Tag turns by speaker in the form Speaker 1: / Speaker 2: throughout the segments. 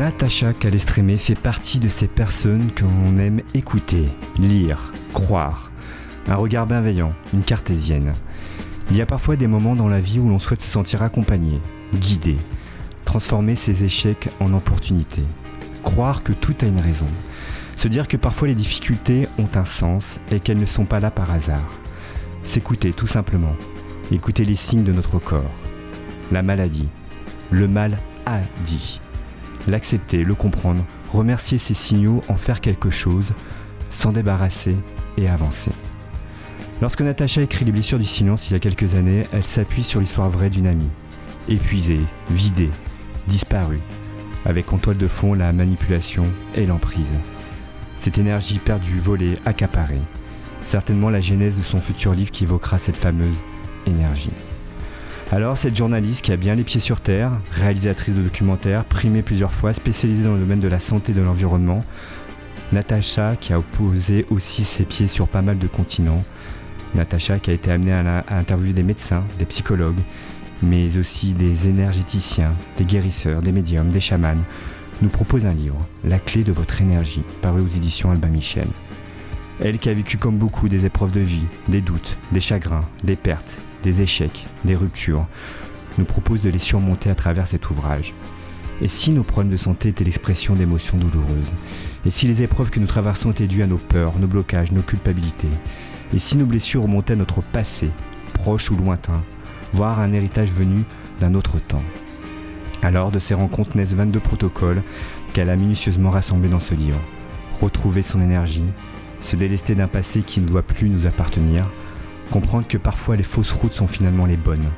Speaker 1: Natacha Calestrémé fait partie de ces personnes que l'on aime écouter, lire, croire. Un regard bienveillant, une cartésienne. Il y a parfois des moments dans la vie où l'on souhaite se sentir accompagné, guidé, transformer ses échecs en opportunités, croire que tout a une raison, se dire que parfois les difficultés ont un sens et qu'elles ne sont pas là par hasard, s'écouter tout simplement, écouter les signes de notre corps, la maladie, le mal a dit, l'accepter, le comprendre, remercier ces signaux, en faire quelque chose, s'en débarrasser et avancer. Lorsque Natacha écrit Les blessures du silence il y a quelques années, elle s'appuie sur l'histoire vraie d'une amie, épuisée, vidée, disparue, avec en toile de fond la manipulation et l'emprise. Cette énergie perdue, volée, accaparée. Certainement la genèse de son futur livre qui évoquera cette fameuse énergie. Alors, cette journaliste qui a bien les pieds sur terre, réalisatrice de documentaires, primée plusieurs fois, spécialisée dans le domaine de la santé et de l'environnement, Natacha qui a opposé aussi ses pieds sur pas mal de continents, Natacha qui a été amenée à, interviewer des médecins, des psychologues, mais aussi des énergéticiens, des guérisseurs, des médiums, des chamans, nous propose un livre, La clé de votre énergie, paru aux éditions Albin Michel. Elle qui a vécu comme beaucoup des épreuves de vie, des doutes, des chagrins, des pertes, des échecs, des ruptures, nous propose de les surmonter à travers cet ouvrage. Et si nos problèmes de santé étaient l'expression d'émotions douloureuses Et si les épreuves que nous traversons étaient dues à nos peurs, nos blocages, nos culpabilités Et si nos blessures remontaient à notre passé, proche ou lointain, voire un héritage venu d'un autre temps Alors de ces rencontres naissent 22 protocoles qu'elle a minutieusement rassemblés dans ce livre. Retrouver son énergie, se délester d'un passé qui ne doit plus nous appartenir, comprendre que parfois les fausses routes sont finalement les bonnes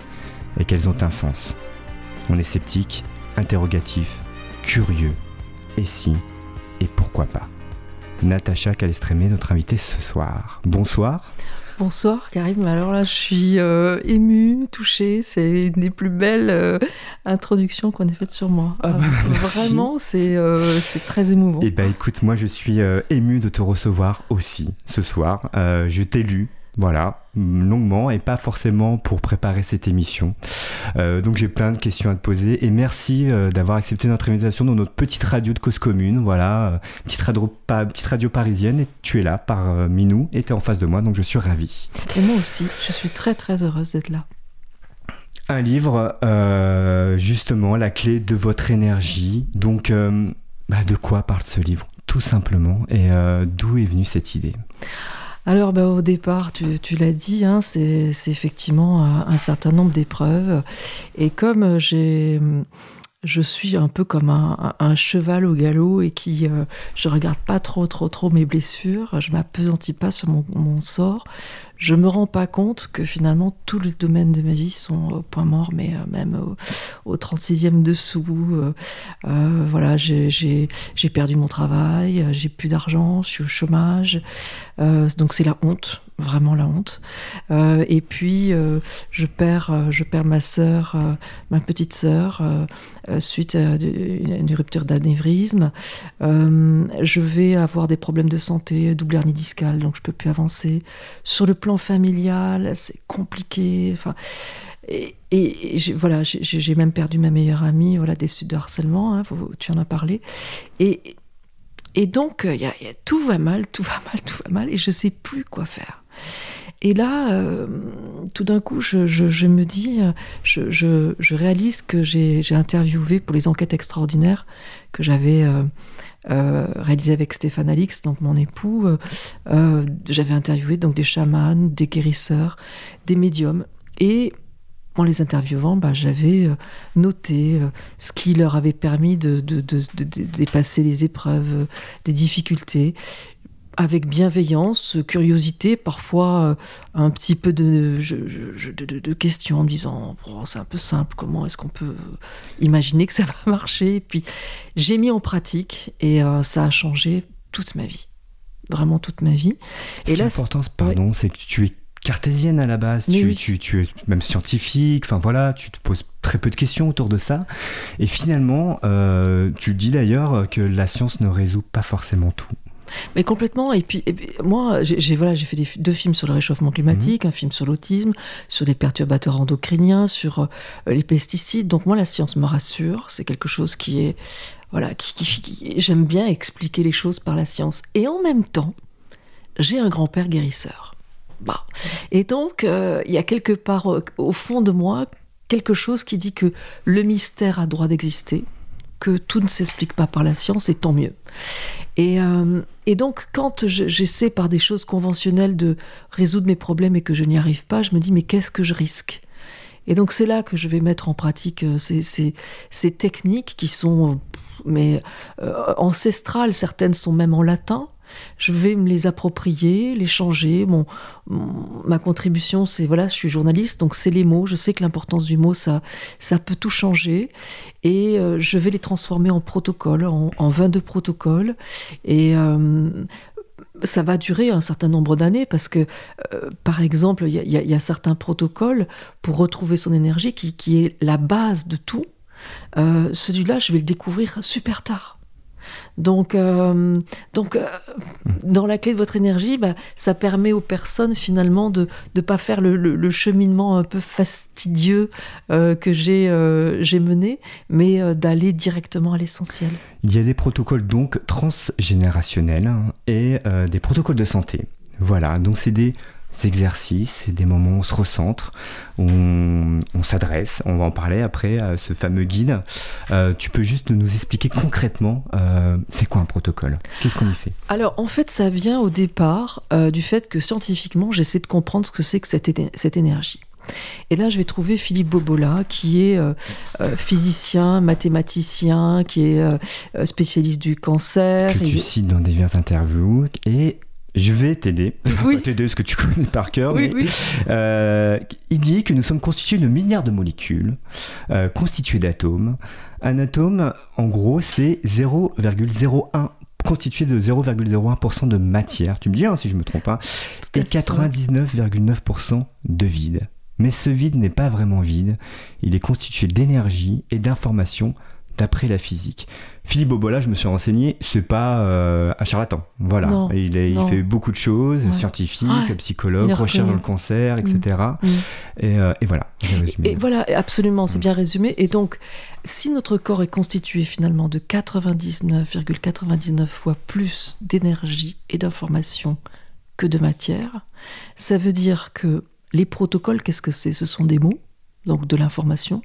Speaker 1: et qu'elles ont un sens. On est sceptique, interrogatif, curieux, et si, et pourquoi pas? Natacha Calestrémé, notre invitée ce soir. Bonsoir.
Speaker 2: Bonsoir Karim, alors là je suis euh, émue, touchée, c'est une des plus belles euh, introductions qu'on ait faites sur moi.
Speaker 1: Ah bah,
Speaker 2: euh, vraiment, c'est très émouvant.
Speaker 1: Eh bien écoute, moi je suis émue de te recevoir aussi ce soir. je t'ai lu, voilà, longuement et pas forcément pour préparer cette émission. Euh, donc j'ai plein de questions à te poser et merci euh, d'avoir accepté notre invitation dans notre petite radio de cause commune. Voilà, euh, petite, radio, petite radio parisienne et tu es là par Minou et tu es en face de moi donc je suis ravi.
Speaker 2: Et moi aussi, je suis très très heureuse d'être là.
Speaker 1: Un livre, justement, la clé de votre énergie. Donc, bah, de quoi parle ce livre Tout simplement. Et d'où est venue cette idée?
Speaker 2: Alors, bah, au départ, tu, l'as dit, hein, c'est effectivement un, certain nombre d'épreuves. Et comme j'ai je suis un peu comme un, cheval au galop et qui euh, je regarde pas trop trop trop mes blessures, je m'apesantis pas sur mon, sort, je me rends pas compte que finalement tous les domaines de ma vie sont au point mort, mais euh, même au, 36e dessous. Euh, euh, voilà, j'ai perdu mon travail, j'ai plus d'argent, je suis au chômage. donc c'est la honte vraiment la honte. et puis je perds, je perds ma ma petite sœur, suite à une, rupture d'anévrisme. je vais avoir des problèmes de santé, double hernie discale, donc je peux plus avancer. Sur le plan familial, c'est compliqué. Enfin, et, voilà, j'ai même perdu ma meilleure amie, voilà, des suites de harcèlement, hein, tu en as parlé. Et, et donc, tout va mal, tout va mal, tout va mal, et je sais plus quoi faire. Et là, euh, tout d'un coup, je, me dis, je, je réalise que j'ai interviewé pour les enquêtes extraordinaires que j'avais euh, euh, réalisé avec Stéphane Alix, donc mon époux. Euh, euh, j'avais interviewé donc des chamans, des guérisseurs, des médiums. Et en les interviewant, bah, j'avais noté ce qui leur avait permis de, de, dépasser les épreuves, des difficultés avec bienveillance, curiosité, parfois euh, un petit peu de, de, questions en me disant oh, c'est un peu simple, comment est-ce qu'on peut imaginer que ça va marcher? Et puis j'ai mis en pratique et euh, ça a changé toute ma vie, vraiment toute ma vie.
Speaker 1: Ce et pardon, c'est que tu es cartésienne à la base, tu, tu, tu, es même scientifique, enfin voilà, tu te poses très peu de questions autour de ça. Et finalement, euh, tu dis d'ailleurs que la science ne résout pas forcément tout.
Speaker 2: Mais complètement. Et puis, moi, j'ai voilà, j'ai fait deux films sur le réchauffement climatique, mhm. un film sur l'autisme, sur les perturbateurs endocriniens, sur euh, les pesticides. Donc moi, la science me rassure. C'est quelque chose qui est voilà, qui, j'aime bien expliquer les choses par la science. Et en même temps, j'ai un grand-père guérisseur. Bah. Et donc, euh, il y a quelque part au fond de moi quelque chose qui dit que le mystère a droit d'exister, que tout ne s'explique pas par la science, et tant mieux. Et, euh, donc, quand j'essaie par des choses conventionnelles de résoudre mes problèmes et que je n'y arrive pas, je me dis, mais qu'est-ce que je risque? Et donc, c'est là que je vais mettre en pratique euh, ces, techniques qui sont mais euh, ancestrales, certaines sont même en latin, je vais me les approprier, les changer. Mon, ma contribution, c'est voilà, je suis journaliste, donc c'est les mots. Je sais que l'importance du mot, ça, ça peut tout changer. Et euh, je vais les transformer en protocoles, en, 22 protocoles. Et euh, ça va durer un certain nombre d'années parce que, euh, par exemple, il y, a certains protocoles pour retrouver son énergie qui est la base de tout. Celui-là, je vais le découvrir super tard. Donc, euh, donc euh, dans la clé de votre énergie, bah, ça permet aux personnes finalement de ne pas faire le, cheminement un peu fastidieux euh, que j'ai mené, mais d'aller directement à l'essentiel.
Speaker 1: Il y a des protocoles donc transgénérationnels hein, et des protocoles de santé. Voilà, donc c'est des exercices, des moments où on se recentre, où on, s'adresse. On va en parler après à ce fameux guide. Euh, tu peux juste nous expliquer concrètement, euh, c'est quoi un protocole? Qu'est-ce qu'on y fait?
Speaker 2: Alors en fait, ça vient au départ euh, du fait que scientifiquement, j'essaie de comprendre ce que c'est que cette, cette énergie. Et là, je vais trouver Philippe Bobola, qui est physicien, mathématicien, qui est spécialiste du cancer.
Speaker 1: Que tu cites dans diverses interviews. Et je vais t'aider. Oui. t'aider parce que tu connais par cœur. mais, euh, il dit que nous sommes constitués de milliards de molécules, euh, constituées d'atomes. Un atome, en gros, c'est 0,01 constitué de 0,01% de matière. Tu me dis hein, si je me trompe pas. Et 99,9% de vide. Mais ce vide n'est pas vraiment vide. Il est constitué d'énergie et d'informations d'après la physique. Philippe Bobola, je me suis renseigné, c'est pas euh, un charlatan. Voilà. il, il fait beaucoup de choses, scientifique, psychologue, recherche dans le cancer, etc. Mm. Mm. Euh, et, voilà.
Speaker 2: Et, voilà, absolument, c'est mm. bien résumé. Et donc, si notre corps est constitué finalement de 99,99 fois plus d'énergie et d'information que de matière, ça veut dire que les protocoles, qu'est-ce que c'est? Ce sont des mots, donc de l'information,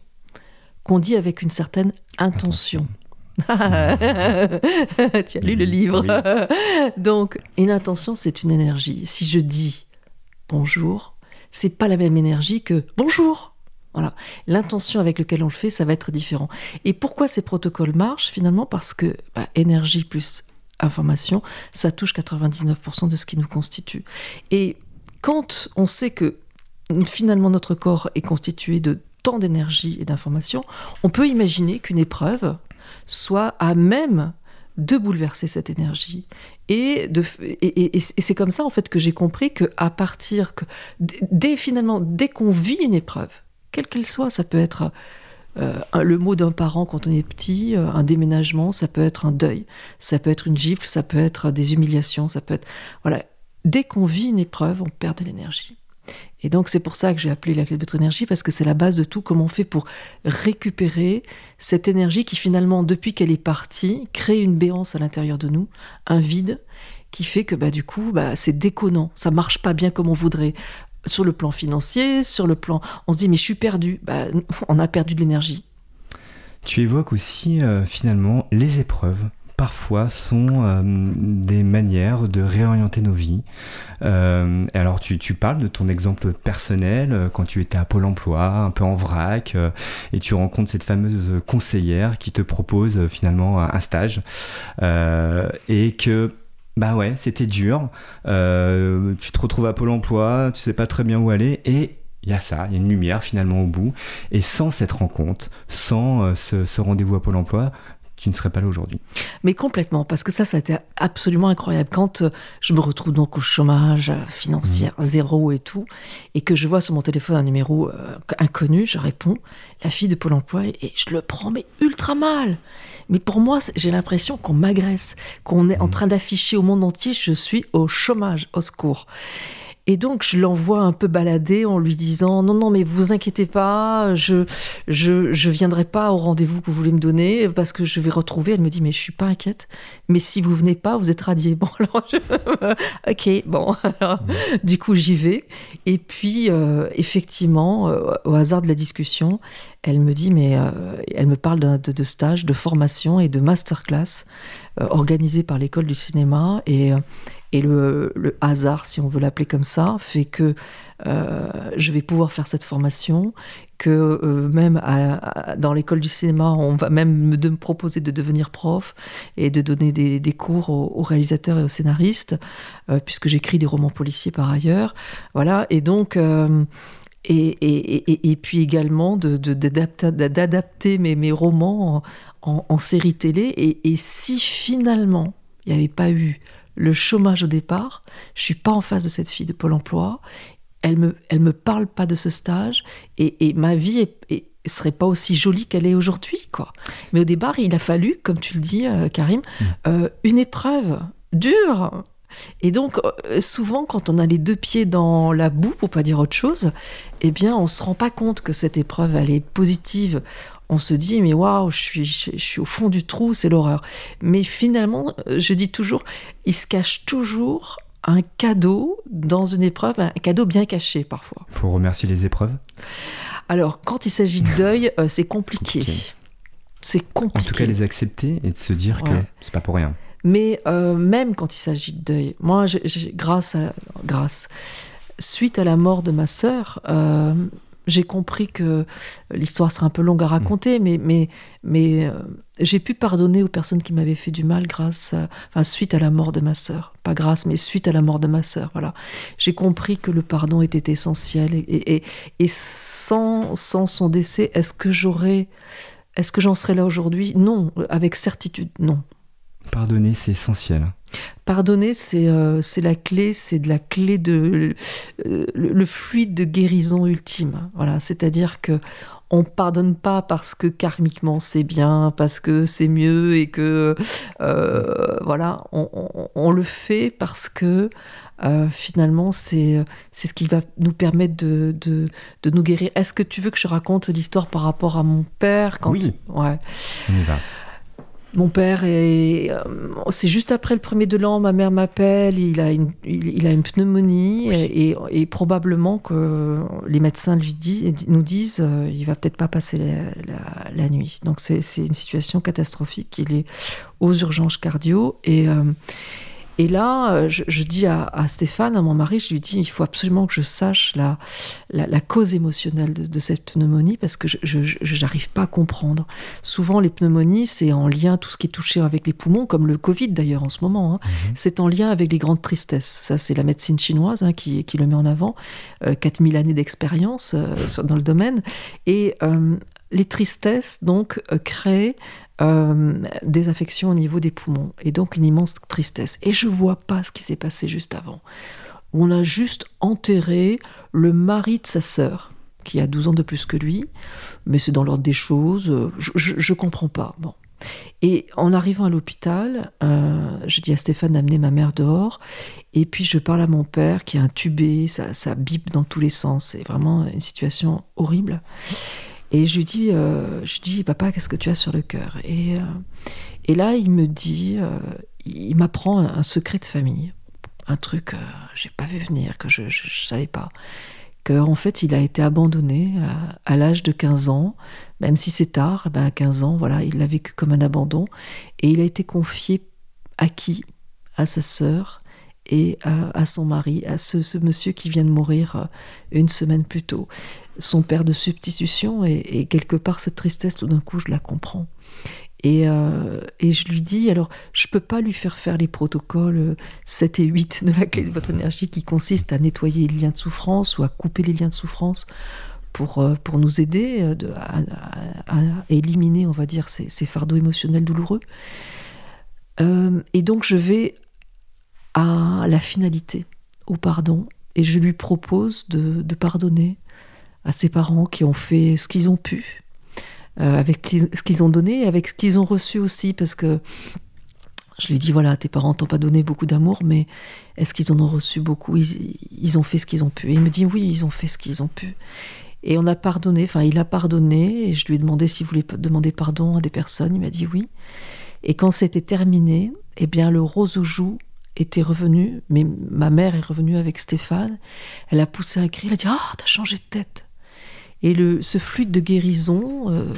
Speaker 2: qu'on dit avec une certaine intention. tu as lu le livre. Donc, une intention, c'est une énergie. Si je dis bonjour, c'est pas la même énergie que bonjour. Voilà. L'intention avec laquelle on le fait, ça va être différent. Et pourquoi ces protocoles marchent finalement Parce que bah, énergie plus information, ça touche 99% de ce qui nous constitue. Et quand on sait que finalement notre corps est constitué de tant d'énergie et d'information, on peut imaginer qu'une épreuve soit à même de bouleverser cette énergie. Et, de, et, c'est comme ça en fait que j'ai compris que à partir que dès finalement dès qu'on vit une épreuve, quelle qu'elle soit, ça peut être euh, le mot d'un parent quand on est petit, euh, un déménagement, ça peut être un deuil, ça peut être une gifle, ça peut être des humiliations, ça peut être voilà. Dès qu'on vit une épreuve, on perd de l'énergie. Et donc c'est pour ça que j'ai appelé la clé de votre énergie, parce que c'est la base de tout, comment on fait pour récupérer cette énergie qui finalement, depuis qu'elle est partie, crée une béance à l'intérieur de nous, un vide, qui fait que bah, du coup, bah, c'est déconnant, ça marche pas bien comme on voudrait. Sur le plan financier, sur le plan... On se dit, mais je suis perdu. Bah, on a perdu de l'énergie.
Speaker 1: Tu évoques aussi euh, finalement les épreuves parfois sont euh, des manières de réorienter nos vies. Euh, alors tu, parles de ton exemple personnel euh, quand tu étais à Pôle Emploi, un peu en vrac, et tu rencontres cette fameuse conseillère qui te propose finalement un stage, et que bah ouais, c'était dur. tu te retrouves à Pôle Emploi, tu sais pas très bien où aller, et il y a ça, il y a une lumière finalement au bout. Et sans cette rencontre, sans ce rendez-vous à Pôle Emploi, tu ne serais pas là aujourd'hui.
Speaker 2: Mais complètement, parce que ça, ça a été absolument incroyable. Quand euh, je me retrouve donc au chômage euh, financier, mmh. zéro et tout, et que je vois sur mon téléphone un numéro euh, inconnu, je réponds, la fille de Pôle emploi, et je le prends, mais ultra mal. Mais pour moi, j'ai l'impression qu'on m'agresse, qu'on est en mmh. train d'afficher au monde entier, je suis au chômage, au secours. Et donc, je l'envoie un peu balader en lui disant Non, non, mais vous inquiétez pas, je, je, je viendrai pas au rendez-vous que vous voulez me donner parce que je vais retrouver. Elle me dit Mais je suis pas inquiète. Mais si vous venez pas, vous êtes radié. Bon, alors, ok, bon. Alors, du coup, j'y vais. Et puis, euh, effectivement, euh, au hasard de la discussion, elle me dit Mais euh, elle me parle de, de, stage, de formation et de masterclass organisé par l'école du cinéma. Et et le, hasard, si on veut l'appeler comme ça, fait que euh, je vais pouvoir faire cette formation, que euh, même dans l'école du cinéma, on va même me, proposer de devenir prof et de donner des, cours aux, réalisateurs et aux scénaristes, euh, puisque j'écris des romans policiers par ailleurs. Voilà, et donc... Et, et, puis également d'adapter mes, mes, romans en, en série télé. Et, si finalement il n'y avait pas eu le chômage au départ. Je suis pas en face de cette fille de Pôle Emploi. Elle me, elle me parle pas de ce stage et, ma vie est, serait pas aussi jolie qu'elle est aujourd'hui, quoi. Mais au départ, il a fallu, comme tu le dis, euh, Karim, mm. euh, une épreuve dure. Et donc, euh, souvent, quand on a les deux pieds dans la boue, pour pas dire autre chose, eh bien, on se rend pas compte que cette épreuve, elle est positive on se dit mais waouh, je suis, je, suis au fond du trou, c'est l'horreur. Mais finalement, euh, je dis toujours, il se cache toujours un cadeau dans une épreuve, un cadeau bien caché parfois.
Speaker 1: Il faut remercier les épreuves.
Speaker 2: Alors, quand il s'agit de deuil, euh, c'est compliqué. C'est compliqué.
Speaker 1: En tout cas, les accepter et de se dire que c'est pas pour rien.
Speaker 2: Mais euh, même quand il s'agit de deuil, moi, grâce à grâce, suite à la mort de ma sœur, j'ai compris que l'histoire sera un peu longue à raconter, mm. mais, mais, mais euh, j'ai pu pardonner aux personnes qui m'avaient fait du mal grâce enfin, suite à la mort de ma sœur. Pas grâce, mais suite à la mort de ma sœur. Voilà. J'ai compris que le pardon était essentiel. Et, et, et sans, sans son décès, est-ce que j'aurais. Est-ce que j'en serais là aujourd'hui? Non, avec certitude, non.
Speaker 1: Pardonner, c'est essentiel.
Speaker 2: Pardonner, c'est euh, la clé, c'est de la clé de euh, le, fluide de guérison ultime. Voilà, c'est-à-dire que on pardonne pas parce que karmiquement c'est bien, parce que c'est mieux et que euh, voilà, on, le fait parce que finalement c'est c'est ce qui va nous permettre de, de, de nous guérir. Est-ce que tu veux que je raconte l'histoire par rapport à mon père
Speaker 1: quand Oui.
Speaker 2: Ouais.
Speaker 1: On y va.
Speaker 2: Mon père est. Euh, c'est juste après le premier de l'an, ma mère m'appelle, il, a une, il, a une pneumonie et, probablement que les médecins lui disent, nous disent euh, il va peut-être pas passer la, nuit. Donc c'est une situation catastrophique. Il est aux urgences cardio et. Euh, et là, euh, je, dis à, Stéphane, à mon mari, je lui dis, il faut absolument que je sache la, la, cause émotionnelle de, cette pneumonie parce que je n'arrive pas à comprendre. Souvent, les pneumonies, c'est en lien, tout ce qui est touché avec les poumons, comme le Covid d'ailleurs en ce moment, hein. mhm. c'est en lien avec les grandes tristesses. Ça, c'est la médecine chinoise hein, qui, qui, le met en avant. 4000 euh, années d'expérience euh, dans le domaine. Et les tristesses, donc, créent euh, des affections au niveau des poumons et donc une immense tristesse. Et je vois pas ce qui s'est passé juste avant. On a juste enterré le mari de sa sœur, qui a 12 ans de plus que lui, mais c'est dans l'ordre des choses, je, je, comprends pas. Bon. Et en arrivant à l'hôpital, euh, je dis à Stéphane d'amener ma mère dehors, et puis je parle à mon père qui est intubé, ça, ça bip dans tous les sens, c'est vraiment une situation horrible. Et je lui dis, euh, je dis papa, qu'est-ce que tu as sur le cœur? Et, euh, et là, il me dit, euh, il m'apprend un, secret de famille, un truc que j'ai pas vu venir, que je ne savais pas. Qu'en fait, il a été abandonné à, l'âge de 15 ans, même si c'est tard, ben à 15 ans, voilà, il l'a vécu comme un abandon. Et il a été confié à qui? À sa sœur et à, son mari, à ce, monsieur qui vient de mourir une semaine plus tôt son père de substitution et, quelque part cette tristesse tout d'un coup je la comprends et, euh, et, je lui dis alors je peux pas lui faire faire les protocoles 7 et 8 de la clé de votre énergie qui consiste à nettoyer les liens de souffrance ou à couper les liens de souffrance pour, pour nous aider à, éliminer, on va dire, ces, fardeaux émotionnels douloureux. et donc je vais à la finalité, au pardon, et je lui propose de, pardonner à ses parents qui ont fait ce qu'ils ont pu, avec ce qu'ils ont donné, avec ce qu'ils ont reçu aussi, parce que je lui dis voilà, tes parents t'ont pas donné beaucoup d'amour, mais est-ce qu'ils en ont reçu beaucoup? Ils, ont fait ce qu'ils ont pu. Et il me dit oui, ils ont fait ce qu'ils ont pu. Et on a pardonné, enfin il a pardonné, et je lui ai demandé s'il voulait demander pardon à des personnes, il m'a dit oui. Et quand c'était terminé, eh bien le rose aux était revenu, mais ma mère est revenue avec Stéphane, elle a poussé un cri, elle a dit « Ah, oh, t'as changé de tête !» Et le, ce fluide de guérison euh,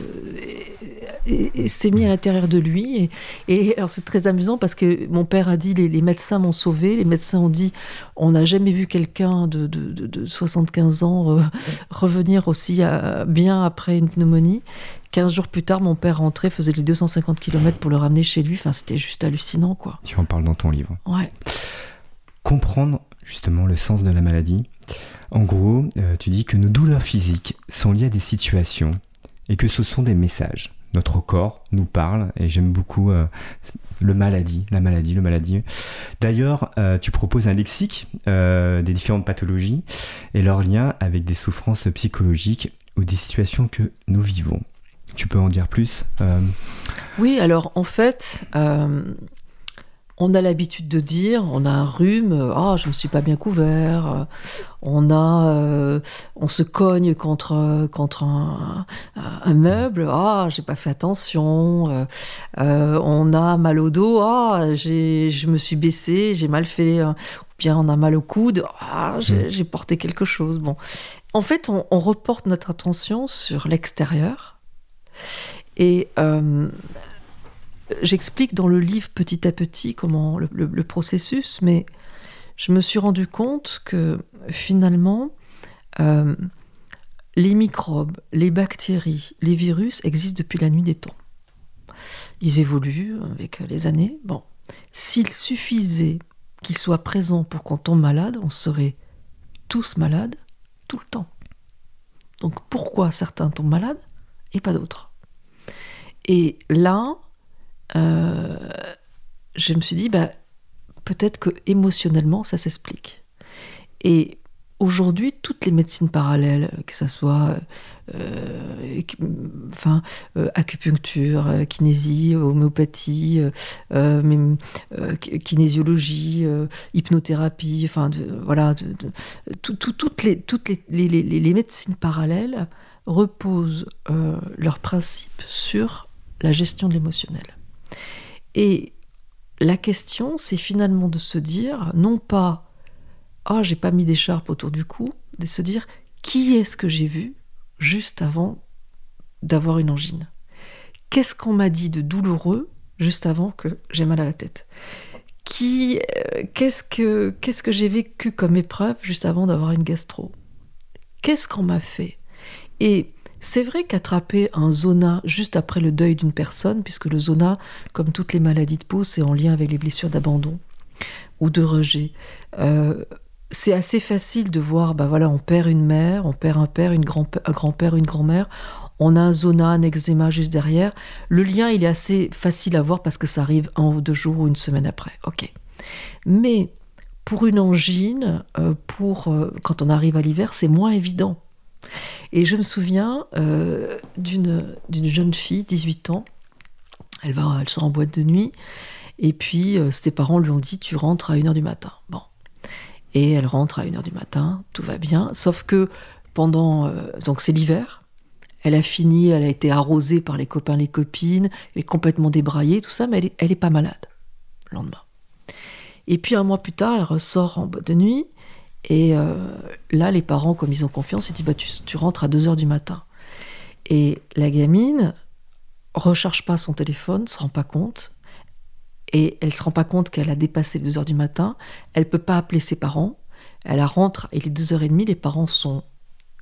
Speaker 2: s'est mis à l'intérieur de lui. Et, alors c'est très amusant parce que mon père a dit les, médecins m'ont sauvé. Les médecins ont dit on n'a jamais vu quelqu'un de, de, 75 ans euh, revenir aussi euh, bien après une pneumonie. 15 jours plus tard, mon père rentrait, faisait les 250 km pour le ramener chez lui. Enfin, c'était juste hallucinant, quoi.
Speaker 1: Tu en parles dans ton livre.
Speaker 2: Ouais.
Speaker 1: Comprendre justement le sens de la maladie en gros, euh, tu dis que nos douleurs physiques sont liées à des situations et que ce sont des messages. Notre corps nous parle et j'aime beaucoup euh, le maladie, la maladie, le maladie. D'ailleurs, euh, tu proposes un lexique des différentes pathologies et leur lien avec des souffrances psychologiques ou des situations que nous vivons. Tu peux en dire plus
Speaker 2: Oui, alors en fait, on a l'habitude de dire, on a un rhume, ah, je ne me suis pas bien couvert. On a, euh, on se cogne contre contre un, meuble, ah, j'ai pas fait attention. Euh, euh, on a mal au dos, ah, je me suis baissé, j'ai mal fait. Ou bien on a mal au coude, ah, j'ai mm. porté quelque chose. Bon, en fait, on, on reporte notre attention sur l'extérieur et J'explique dans le livre petit à petit comment le, processus, mais je me suis rendu compte que finalement, euh, les microbes, les bactéries, les virus existent depuis la nuit des temps. Ils évoluent avec les années. Bon, s'il suffisait qu'ils soient présents pour qu'on tombe malade, on serait tous malades tout le temps. Donc pourquoi certains tombent malades et pas d'autres? Et là, euh, je me suis dit, bah, peut-être que émotionnellement, ça s'explique. Et aujourd'hui, toutes les médecines parallèles, que ce soit euh, enfin, euh, acupuncture, kinésie, homéopathie, kinésiologie, hypnothérapie, enfin, voilà, toutes, les, toutes les, les, les, médecines parallèles reposent leurs principes sur la gestion de l'émotionnel. Et la question, c'est finalement de se dire, non pas Ah, j'ai pas mis d'écharpe autour du cou, de se dire Qui est-ce que j'ai vu juste avant d'avoir une angine? Qu'est-ce qu'on m'a dit de douloureux juste avant que j'ai mal à la tête? Qui, euh, qu'est-ce que, qu'est-ce que j'ai vécu comme épreuve juste avant d'avoir une gastro? Qu'est-ce qu'on m'a fait? C'est vrai qu'attraper un zona juste après le deuil d'une personne, puisque le zona, comme toutes les maladies de peau, c'est en lien avec les blessures d'abandon ou de rejet. Euh, c'est assez facile de voir, bah voilà, on perd une mère, on perd un père, une grand un grand-père, une grand-mère, on a un zona, un eczéma juste derrière. Le lien, il est assez facile à voir parce que ça arrive un ou deux jours ou une semaine après. Ok. Mais pour une angine, euh, pour euh, quand on arrive à l'hiver, c'est moins évident. Et je me souviens euh, d'une jeune fille, 18 ans, elle, va, elle sort en boîte de nuit, et puis euh, ses parents lui ont dit Tu rentres à 1h du matin. Bon. Et elle rentre à 1h du matin, tout va bien, sauf que pendant. Euh, donc c'est l'hiver, elle a fini, elle a été arrosée par les copains, les copines, elle est complètement débraillée, tout ça, mais elle est, elle est pas malade le lendemain. Et puis un mois plus tard, elle ressort en boîte de nuit, et euh, là, les parents, comme ils ont confiance, ils disent bah, tu, rentres à 2h du matin. Et la gamine recharge pas son téléphone, se rend pas compte. Et elle se rend pas compte qu'elle a dépassé les 2h du matin. Elle peut pas appeler ses parents. Elle rentre, il est 2h30, les parents sont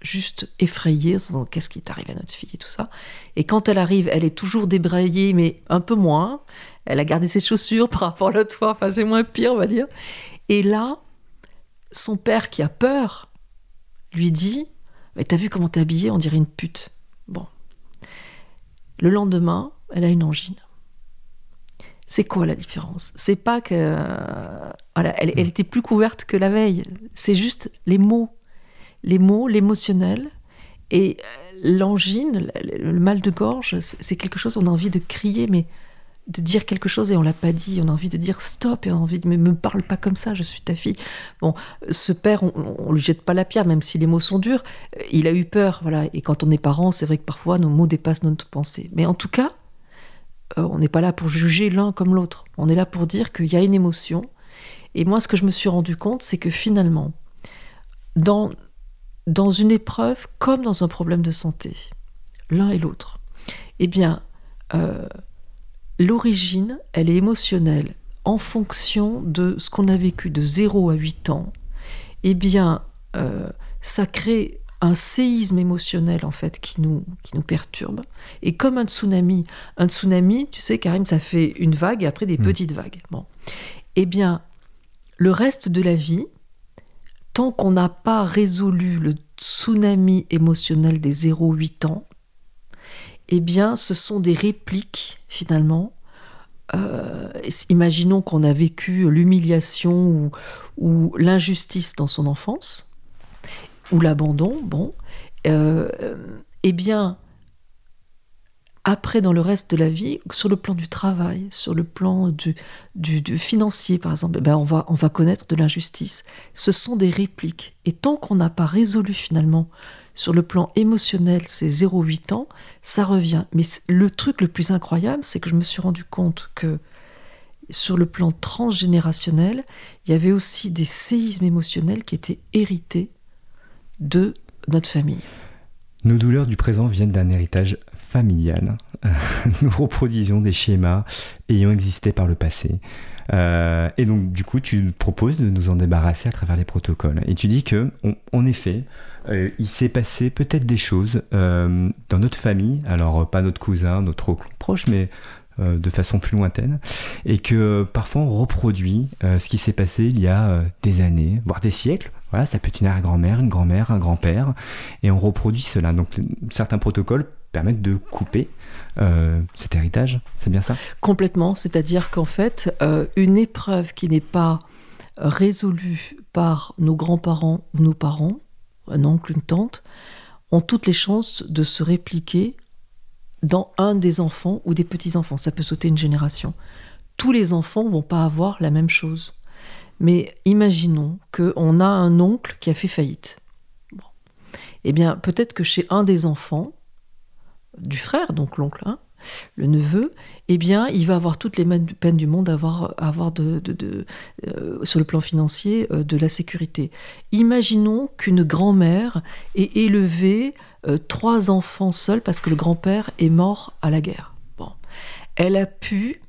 Speaker 2: juste effrayés, qu'est-ce qui est arrivé à notre fille et tout ça. Et quand elle arrive, elle est toujours débraillée, mais un peu moins. Elle a gardé ses chaussures par rapport à l'autre fois, enfin c'est moins pire, on va dire. Et là, son père qui a peur lui dit Mais t'as vu comment t'es habillée On dirait une pute. Bon. Le lendemain, elle a une angine. C'est quoi la différence? C'est pas que. voilà, elle, elle, était plus couverte que la veille. C'est juste les mots. Les mots, l'émotionnel. Et l'angine, le mal de gorge, c'est quelque chose, on a envie de crier, mais de dire quelque chose et on l'a pas dit. On a envie de dire stop et on a envie de mais me parle pas comme ça, je suis ta fille. Bon, ce père, on, on, lui jette pas la pierre, même si les mots sont durs. Il a eu peur, voilà. Et quand on est parent, c'est vrai que parfois nos mots dépassent notre pensée. Mais en tout cas, euh, on n'est pas là pour juger l'un comme l'autre. On est là pour dire qu'il y a une émotion. Et moi, ce que je me suis rendu compte, c'est que finalement, dans, dans une épreuve comme dans un problème de santé, l'un et l'autre, eh bien, euh, l'origine, elle est émotionnelle en fonction de ce qu'on a vécu de 0 à 8 ans. Eh bien, euh, ça crée un séisme émotionnel en fait qui nous, qui nous perturbe. Et comme un tsunami, un tsunami, tu sais Karim, ça fait une vague et après des mmh. petites vagues. Bon. Eh bien, le reste de la vie, tant qu'on n'a pas résolu le tsunami émotionnel des 0-8 ans, eh bien, ce sont des répliques finalement. Euh, imaginons qu'on a vécu l'humiliation ou, l'injustice dans son enfance ou l'abandon, bon, euh, eh bien, après, dans le reste de la vie, sur le plan du travail, sur le plan du, financier, par exemple, eh ben on va connaître de l'injustice. Ce sont des répliques. Et tant qu'on n'a pas résolu finalement sur le plan émotionnel ces 0,8 ans, ça revient. Mais le truc le plus incroyable, c'est que je me suis rendu compte que sur le plan transgénérationnel, il y avait aussi des séismes émotionnels qui étaient hérités de notre famille.
Speaker 1: Nos douleurs du présent viennent d'un héritage familial. Nous reproduisons des schémas ayant existé par le passé. Euh, et donc, du coup, tu proposes de nous en débarrasser à travers les protocoles. Et tu dis que, en effet, euh, il s'est passé peut-être des choses euh, dans notre famille, alors pas notre cousin, notre proche, mais de façon plus lointaine, et que parfois on reproduit ce qui s'est passé il y a des années, voire des siècles, voilà, ça peut être une arrière-grand-mère, une grand-mère, un grand-père, et on reproduit cela. Donc certains protocoles permettent de couper euh, cet héritage, c'est bien ça?
Speaker 2: Complètement, c'est-à-dire qu'en fait, euh, une épreuve qui n'est pas résolue par nos grands-parents ou nos parents, un oncle, une tante, ont toutes les chances de se répliquer dans un des enfants ou des petits-enfants. Ça peut sauter une génération. Tous les enfants vont pas avoir la même chose. Mais imaginons qu'on a un oncle qui a fait faillite. Eh bien, peut-être que chez un des enfants, du frère, donc l'oncle, hein, le neveu, eh bien, il va avoir toutes les peines du monde à avoir, avoir de, euh, sur le plan financier euh, de la sécurité. Imaginons qu'une grand-mère ait élevé euh, trois enfants seuls parce que le grand-père est mort à la guerre. Bon. Elle a pu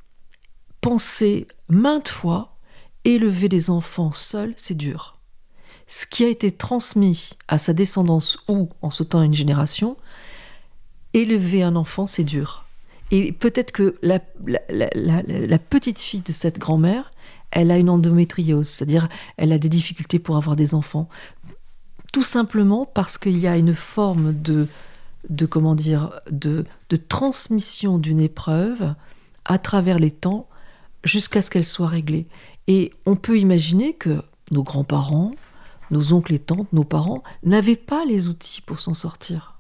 Speaker 2: penser maintes fois élever des enfants seuls, c'est dur. Ce qui a été transmis à sa descendance ou, en sautant une génération, élever un enfant, c'est dur. Et peut-être que la, petite fille de cette grand-mère, elle a une endométriose, c'est-à-dire elle a des difficultés pour avoir des enfants. Tout simplement parce qu'il y a une forme de, de comment dire, de, de transmission d'une épreuve à travers les temps jusqu'à ce qu'elle soit réglée. Et on peut imaginer que nos grands-parents, nos oncles et tantes, nos parents n'avaient pas les outils pour s'en sortir.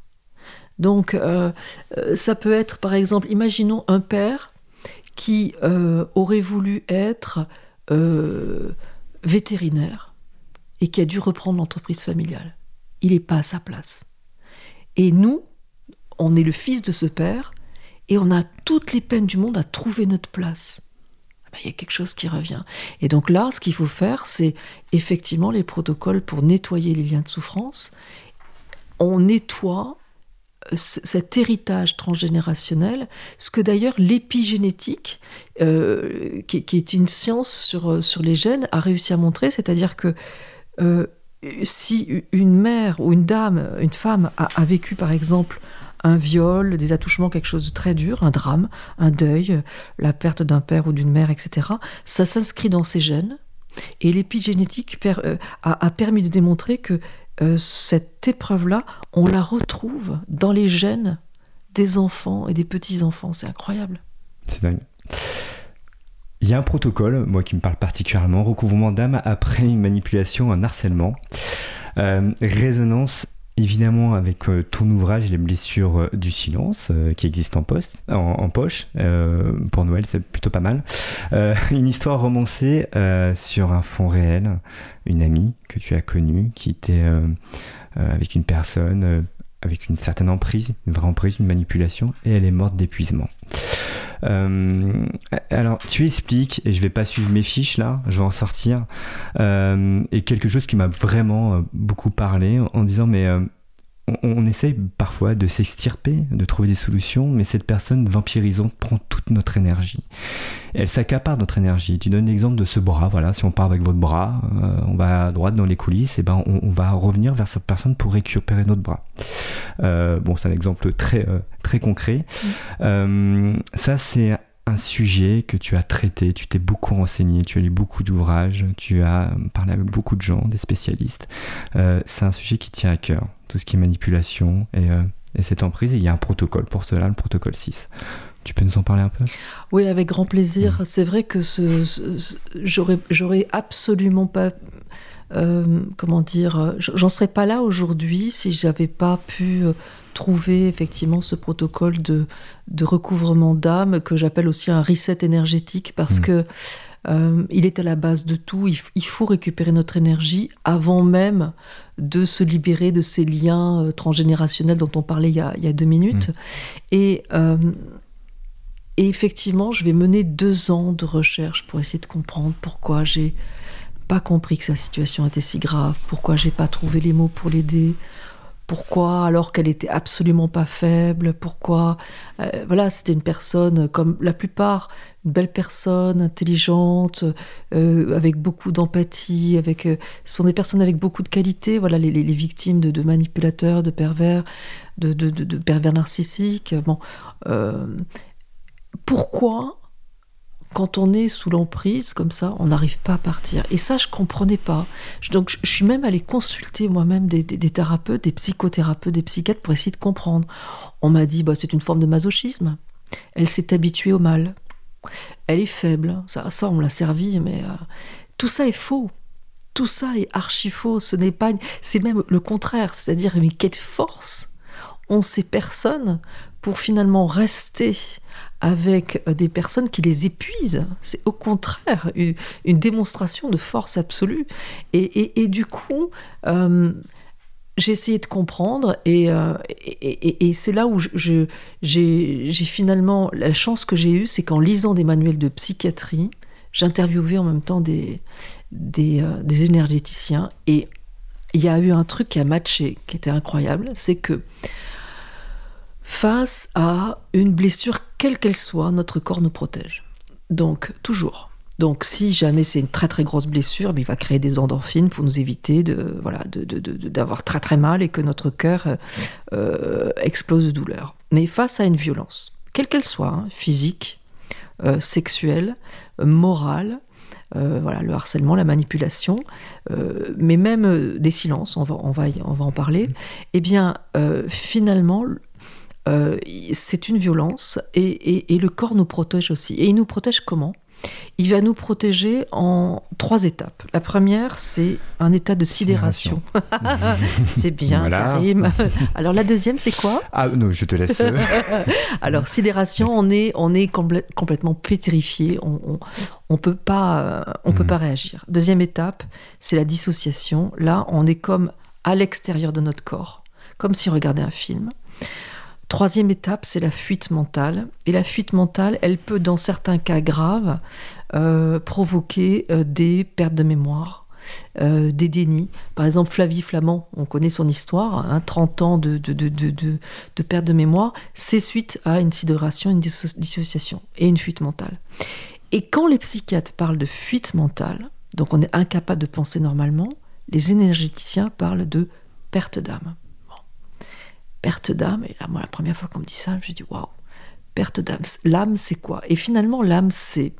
Speaker 2: Donc euh, euh, ça peut être par exemple, imaginons un père qui euh, aurait voulu être vétérinaire et qui a dû reprendre l'entreprise familiale. Il n'est pas à sa place. Et nous, on est le fils de ce père et on a toutes les peines du monde à trouver notre place. Ah ben, il y a quelque chose qui revient. Et donc là, ce qu'il faut faire, c'est effectivement les protocoles pour nettoyer les liens de souffrance. On nettoie cet héritage transgénérationnel, ce que d'ailleurs l'épigénétique, euh, qui, est une science sur, euh, sur les gènes, a réussi à montrer, c'est-à-dire que si une mère ou une dame, une femme a vécu par exemple un viol, des attouchements, quelque chose de très dur, un drame, un deuil, la perte d'un père ou d'une mère, etc. Ça s'inscrit dans ses gènes. Et l'épigénétique euh, a, permis de démontrer que cette épreuve-là, on la retrouve dans les gènes des enfants et des petits-enfants. C'est incroyable.
Speaker 1: C'est dingue. Il y a un protocole, moi qui me parle particulièrement, recouvrement d'âme après une manipulation, un harcèlement. Euh, résonance évidemment avec euh, ton ouvrage Les blessures euh, du silence qui existe en, poste, en, poche. pour Noël, c'est plutôt pas mal. une histoire romancée sur un fond réel. Une amie que tu as connue qui était avec une personne avec une certaine emprise, une vraie emprise, une manipulation, et elle est morte d'épuisement. Euh, alors, tu expliques, et je vais pas suivre mes fiches là, je vais en sortir, euh, et quelque chose qui m'a vraiment euh, beaucoup parlé en disant, mais on, essaye parfois de s'extirper, de trouver des solutions, mais cette personne vampirisante prend toute notre énergie. Elle s'accapare notre énergie. Tu donnes l'exemple de ce bras, voilà, si on part avec votre bras, euh, on va à droite dans les coulisses, et ben on, va revenir vers cette personne pour récupérer notre bras. Euh, bon, c'est un exemple très, euh, très concret. Mm. ça, c'est un sujet que tu as traité, tu t'es beaucoup renseigné, tu as lu beaucoup d'ouvrages, tu as parlé avec beaucoup de gens, des spécialistes. c'est un sujet qui tient à cœur tout ce qui est manipulation et, euh, et cette emprise. Et il y a un protocole pour cela, le protocole 6. Tu peux nous en parler un peu?
Speaker 2: Oui, avec grand plaisir. Mm. C'est vrai que ce, j'aurais absolument pas. Euh, comment dire J'en serais pas là aujourd'hui si j'avais pas pu euh, trouver effectivement ce protocole de, de recouvrement d'âme que j'appelle aussi un reset énergétique parce mm. que euh, il est à la base de tout. Il, faut récupérer notre énergie avant même de se libérer de ces liens euh, transgénérationnels dont on parlait il y a, deux minutes. Mm. Euh, et, effectivement, je vais mener deux ans de recherche pour essayer de comprendre pourquoi j'ai pas compris que sa situation était si grave, pourquoi j'ai pas trouvé les mots pour l'aider, pourquoi alors qu'elle était absolument pas faible Pourquoi euh, Voilà, c'était une personne comme la plupart, une belle personne, intelligente, euh, avec beaucoup d'empathie. Avec, euh, ce sont des personnes avec beaucoup de qualités. Voilà, les, victimes de, manipulateurs, de pervers, de, de pervers narcissiques. Bon, pourquoi quand on est sous l'emprise comme ça, on n'arrive pas à partir. Et ça, je comprenais pas. Donc, je suis même allée consulter moi-même des, thérapeutes, des psychothérapeutes, des psychiatres pour essayer de comprendre. On m'a dit, bah, c'est une forme de masochisme. Elle s'est habituée au mal. Elle est faible. Ça, ça on l'a servi, mais euh, tout ça est faux. Tout ça est archi faux. Ce n'est pas, c'est même le contraire. C'est-à-dire, mais quelle force ont ces personnes pour finalement rester avec euh, des personnes qui les épuisent. C'est au contraire une, démonstration de force absolue. Et, du coup, euh, j'ai essayé de comprendre euh, et, c'est là où j'ai finalement la chance que j'ai eue, c'est qu'en lisant des manuels de psychiatrie, j'interviewais en même temps des énergéticiens et il y a eu un truc qui a matché, qui était incroyable, c'est que face à une blessure quelle qu'elle soit, notre corps nous protège. Donc, toujours. Donc, si jamais c'est une très très grosse blessure, il va créer des endorphines pour nous éviter de voilà d'avoir très très mal et que notre cœur euh, explose de douleur. Mais face à une violence, quelle qu'elle soit, hein, physique, euh, sexuelle, morale, euh, voilà, le harcèlement, la manipulation, mais même des silences, on va, on va, on va en parler, eh bien, finalement, euh, c'est une violence et, le corps nous protège aussi. Et il nous protège comment? Il va nous protéger en trois étapes. La première, c'est un état de sidération. c'est bien, Karim. Alors la deuxième, c'est quoi?
Speaker 1: Ah non, je te laisse.
Speaker 2: Alors sidération, on est, on est complètement pétrifié. On, on, peut pas, on peut mm. pas réagir. Deuxième étape, c'est la dissociation. Là, on est comme à l'extérieur de notre corps, comme si on regardait un film. Troisième étape, c'est la fuite mentale. Et la fuite mentale, elle peut, dans certains cas graves, euh, provoquer euh, des pertes de mémoire, euh, des dénis. Par exemple, Flavie Flamand, on connaît son histoire, 30 hein, ans de, de, de, perte de mémoire, c'est suite à une sidération, une dissociation et une fuite mentale. Et quand les psychiatres parlent de fuite mentale, donc on est incapable de penser normalement, les énergéticiens parlent de perte d'âme perte d'âme. Et là, moi, la première fois qu'on me dit ça, me dis waouh, perte d'âme. L'âme, c'est quoi? Et finalement, l'âme, c'est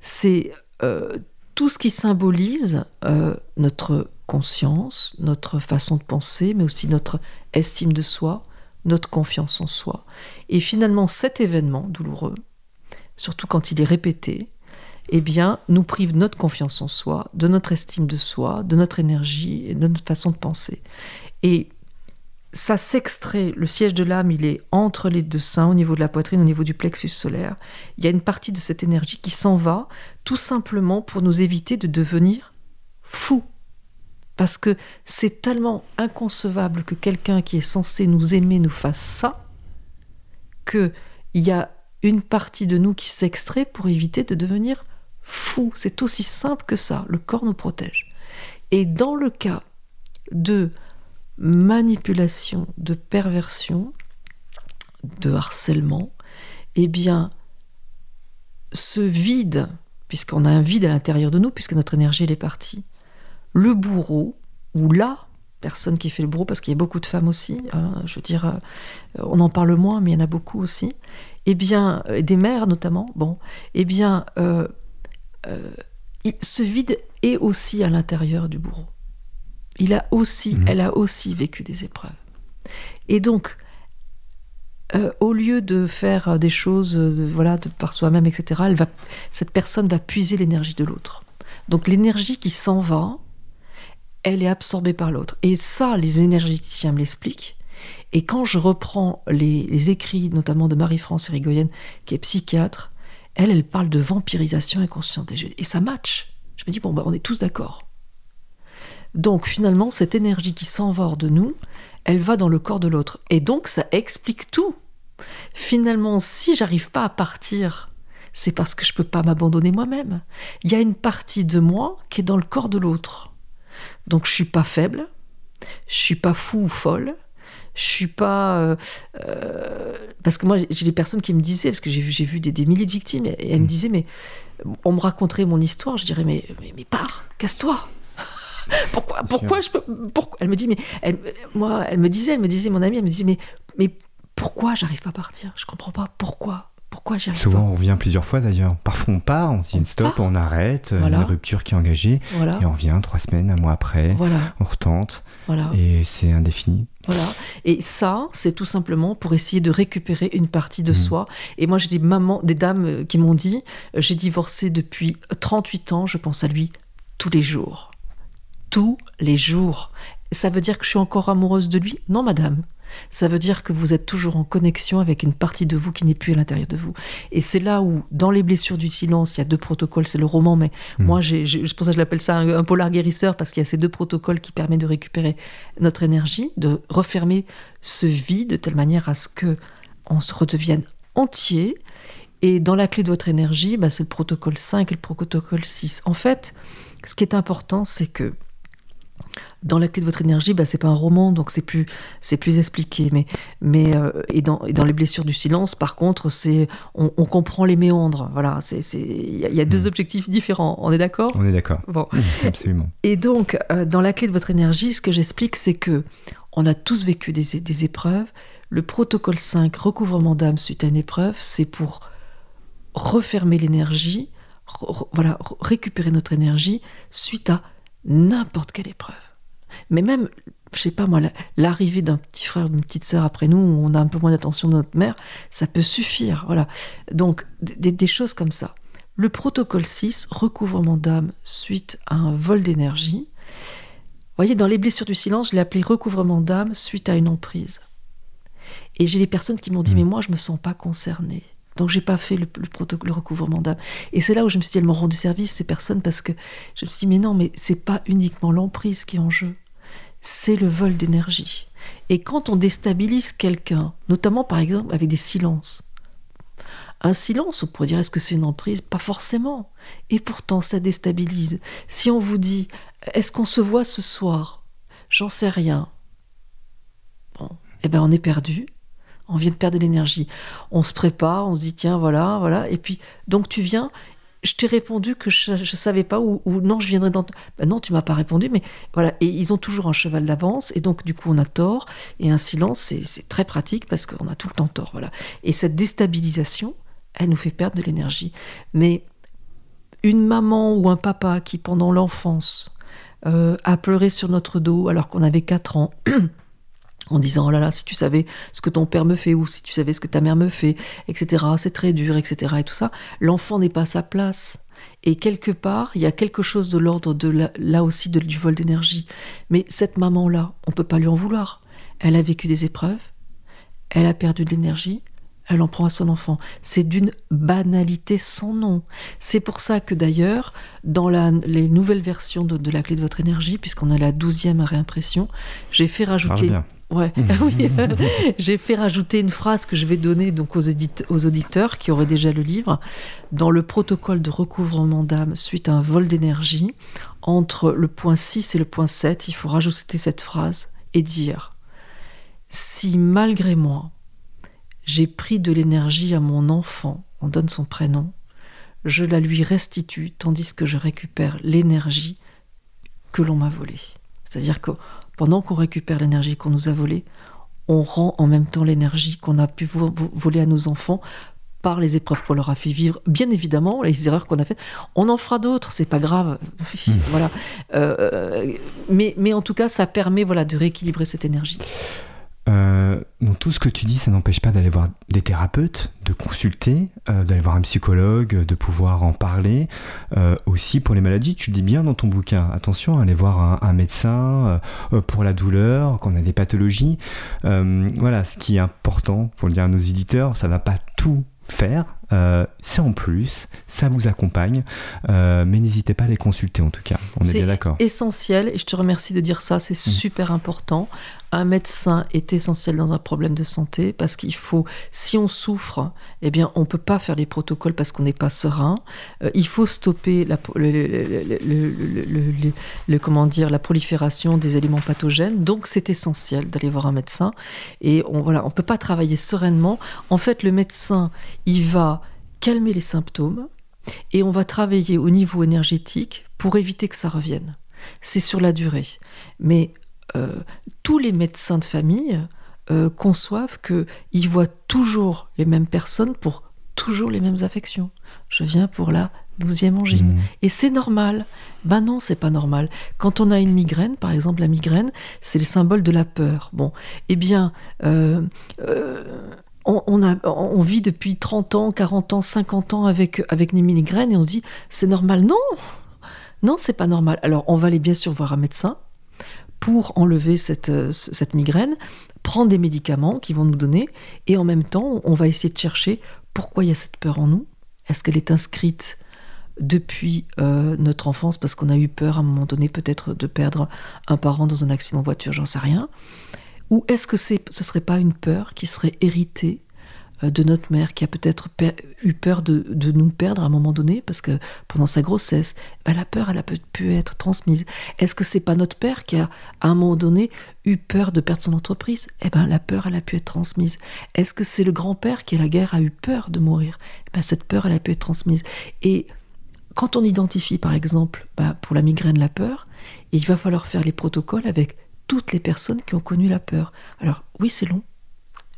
Speaker 2: c'est euh, tout ce qui symbolise euh, notre conscience, notre façon de penser, mais aussi notre estime de soi, notre confiance en soi. Et finalement, cet événement douloureux, surtout quand il est répété, eh bien, nous prive notre confiance en soi, de notre estime de soi, de notre énergie et de notre façon de penser. Et ça s'extrait, le siège de l'âme, il est entre les deux seins, au niveau de la poitrine, au niveau du plexus solaire. Il y a une partie de cette énergie qui s'en va, tout simplement pour nous éviter de devenir fous. Parce que c'est tellement inconcevable que quelqu'un qui est censé nous aimer nous fasse ça, qu'il y a une partie de nous qui s'extrait pour éviter de devenir fou. C'est aussi simple que ça. Le corps nous protège. Et dans le cas de manipulation, de perversion, de harcèlement, eh bien, ce vide, puisqu'on a un vide à l'intérieur de nous, puisque notre énergie elle est partie, le bourreau, ou la personne qui fait le bourreau, parce qu'il y a beaucoup de femmes aussi, hein, je veux dire, euh, on en parle moins, mais il y en a beaucoup aussi, eh bien, euh, des mères notamment, bon, eh bien, euh, ce vide est aussi à l'intérieur du bourreau il a aussi, mhm. elle a aussi vécu des épreuves. Et donc, euh, au lieu de faire des choses euh, voilà, de, par soi-même, etc., elle va, cette personne va puiser l'énergie de l'autre. Donc l'énergie qui s'en va, elle est absorbée par l'autre. Et ça, les énergéticiens me l'expliquent. Et quand je reprends les, écrits, notamment de Marie-France Irigoyen, qui est psychiatre, elle, elle parle de vampirisation inconsciente. Et ça match. Je me dis, bon, bah, on est tous d'accord. Donc finalement, cette énergie qui s'envore de nous, elle va dans le corps de l'autre. Et donc ça explique tout. Finalement, si j'arrive pas à partir, c'est parce que je peux pas m'abandonner moi-même. Il y a une partie de moi qui est dans le corps de l'autre. Donc je suis pas faible, je suis pas fou ou folle, je suis pas euh, euh, parce que moi j'ai des personnes qui me disaient parce que j'ai vu j'ai vu des, milliers de victimes et, elles me mmh. disaient mais on me raconterait mon histoire je dirais mais mais, mais pars casse-toi pourquoi, pourquoi je peux, pourquoi Elle me dit, mais elle, moi, elle me disait, elle me disait, mon amie, elle me disait, mais, mais pourquoi j'arrive pas à partir? Je comprends pas pourquoi. Pourquoi j'y arrive
Speaker 1: Souvent, on revient plusieurs fois d'ailleurs. Parfois, on part, on dit stop, on arrête, une rupture qui est engagée, et on revient trois semaines, un mois après, on retente, et c'est indéfini.
Speaker 2: Voilà. Et ça, c'est tout simplement pour essayer de récupérer une partie de mmh. soi. Et moi, j'ai des mamans, des dames qui m'ont dit, j'ai divorcé depuis 38 ans, je pense à lui tous les jours tous les jours. Ça veut dire que je suis encore amoureuse de lui? Non, madame. Ça veut dire que vous êtes toujours en connexion avec une partie de vous qui n'est plus à l'intérieur de vous. Et c'est là où, dans les blessures du silence, il y a deux protocoles. C'est le roman, mais hmm. moi, c'est pour ça que je l'appelle ça un, polar guérisseur, parce qu'il y a ces deux protocoles qui permettent de récupérer notre énergie, de refermer ce vide de telle manière à ce que on se redevienne entier. Et dans la clé de votre énergie, bah, c'est le protocole 5 et le protocole 6. En fait, ce qui est important, c'est que dans la clé de votre énergie, bah, c'est pas un roman, donc c'est plus, c'est plus expliqué. Mais, mais euh, et, dans, dans les blessures du silence, par contre, c'est, on, comprend les méandres. Voilà, c'est, il y, a deux hmm. objectifs différents. On est d'accord?
Speaker 1: On est d'accord. Bon, absolument.
Speaker 2: Et donc, euh, dans la clé de votre énergie, ce que j'explique, c'est que on a tous vécu des, des épreuves. Le protocole 5, recouvrement d'âme suite à une épreuve, c'est pour refermer l'énergie, voilà, récupérer notre énergie suite à n'importe quelle épreuve. Mais même, je sais pas moi, l'arrivée d'un petit frère ou d'une petite sœur après nous, où on a un peu moins d'attention de notre mère, ça peut suffire. Voilà. Donc, des, choses comme ça. Le protocole 6, recouvrement d'âme suite à un vol d'énergie. Vous voyez, dans les blessures du silence, je l'ai appelé recouvrement d'âme suite à une emprise. Et j'ai des personnes qui m'ont dit, mmh. mais moi, je me sens pas concernée. Donc j'ai pas fait le, recouvrement d'âme. Et c'est là où je me suis dit, elles m'ont rendu service, ces personnes, parce que je me suis dit, mais non, mais c'est pas uniquement l'emprise qui est en jeu, c'est le vol d'énergie. Et quand on déstabilise quelqu'un, notamment par exemple avec des silences, un silence, on pourrait dire, est-ce que c'est une emprise? Pas forcément. Et pourtant, ça déstabilise. Si on vous dit, est-ce qu'on se voit ce soir? J'en sais rien. Bon, eh ben on est perdu on vient de perdre de l'énergie. On se prépare, on se dit tiens, voilà, voilà. Et puis, donc tu viens, je t'ai répondu que je ne savais pas, ou, non, je viendrai dans. Ben non, tu m'as pas répondu, mais voilà. Et ils ont toujours un cheval d'avance, et donc du coup, on a tort. Et un silence, c'est très pratique parce qu'on a tout le temps tort, voilà. Et cette déstabilisation, elle nous fait perdre de l'énergie. Mais une maman ou un papa qui, pendant l'enfance, euh, a pleuré sur notre dos alors qu'on avait 4 ans, en disant oh là là, si tu savais ce que ton père me fait ou si tu savais ce que ta mère me fait, etc., c'est très dur, etc., et tout ça, l'enfant n'est pas à sa place. Et quelque part, il y a quelque chose de l'ordre de là aussi de, du vol d'énergie. Mais cette maman-là, on ne peut pas lui en vouloir. Elle a vécu des épreuves, elle a perdu de l'énergie, elle en prend à son enfant. C'est d'une banalité sans nom. C'est pour ça que d'ailleurs, dans les nouvelles versions de, la clé de votre énergie, puisqu'on a la douzième réimpression, j'ai fait rajouter... Ouais, oui. j'ai fait rajouter une phrase que je vais donner donc aux, aux, auditeurs qui auraient déjà le livre. Dans le protocole de recouvrement d'âme suite à un vol d'énergie, entre le point 6 et le point 7, il faut rajouter cette phrase et dire Si malgré moi, j'ai pris de l'énergie à mon enfant, on donne son prénom, je la lui restitue tandis que je récupère l'énergie que l'on m'a volée. C'est-à-dire que pendant qu'on récupère l'énergie qu'on nous a volée, on rend en même temps l'énergie qu'on a pu voler à nos enfants par les épreuves qu'on leur a fait vivre, bien évidemment, les erreurs qu'on a faites. On en fera d'autres, c'est pas grave. Hmm. voilà. Euh, mais, mais en tout cas, ça permet voilà, de rééquilibrer cette énergie.
Speaker 1: Euh, donc tout ce que tu dis, ça n'empêche pas d'aller voir des thérapeutes, de consulter, euh, d'aller voir un psychologue, de pouvoir en parler. Euh, aussi pour les maladies, tu le dis bien dans ton bouquin, attention, aller voir un, médecin pour la douleur, quand on a des pathologies. voilà, ce qui est important, pour le dire à nos éditeurs, ça ne va pas tout faire, c'est en plus, ça vous accompagne, mais n'hésitez pas à les consulter en tout cas, on est, bien d'accord.
Speaker 2: C'est essentiel, et je te remercie de dire ça, c'est mmh. super important un médecin est essentiel dans un problème de santé parce qu'il faut, si on souffre, eh bien, on peut pas faire les protocoles parce qu'on n'est pas serein. Euh, il faut stopper la, le, comment dire, la prolifération des éléments pathogènes. Donc, c'est essentiel d'aller voir un médecin. Et on voilà, on peut pas travailler sereinement. En fait, le médecin, il va calmer les symptômes et on va travailler au niveau énergétique pour éviter que ça revienne. C'est sur la durée. Mais euh, tous les médecins de famille euh, conçoivent qu'ils voient toujours les mêmes personnes pour toujours les mêmes affections. Je viens pour la douzième angine. Mmh. Et c'est normal. Ben non, c'est pas normal. Quand on a une migraine, par exemple, la migraine, c'est le symbole de la peur. Bon, eh bien, euh, on, a, on, vit depuis 30 ans, 40 ans, 50 ans avec, avec une migraine et on dit c'est normal. Non, non, c'est pas normal. Alors, on va aller bien sûr voir un médecin pour enlever cette, cette migraine, prendre des médicaments qui vont nous donner, et en même temps, on va essayer de chercher pourquoi il y a cette peur en nous. Est-ce qu'elle est inscrite depuis euh, notre enfance parce qu'on a eu peur à un moment donné peut-être de perdre un parent dans un accident de voiture, j'en sais rien? Ou est-ce que c'est, ce serait pas une peur qui serait héritée euh, de notre mère qui a peut-être eu peur de, nous perdre à un moment donné parce que pendant sa grossesse, ben, la peur elle a pu être transmise. Est-ce que c'est pas notre père qui a à un moment donné eu peur de perdre son entreprise? Eh ben la peur elle a pu être transmise. Est-ce que c'est le grand-père qui à la guerre a eu peur de mourir? Eh ben cette peur elle a pu être transmise. Et quand on identifie par exemple ben, pour la migraine la peur, il va falloir faire les protocoles avec toutes les personnes qui ont connu la peur. Alors oui c'est long,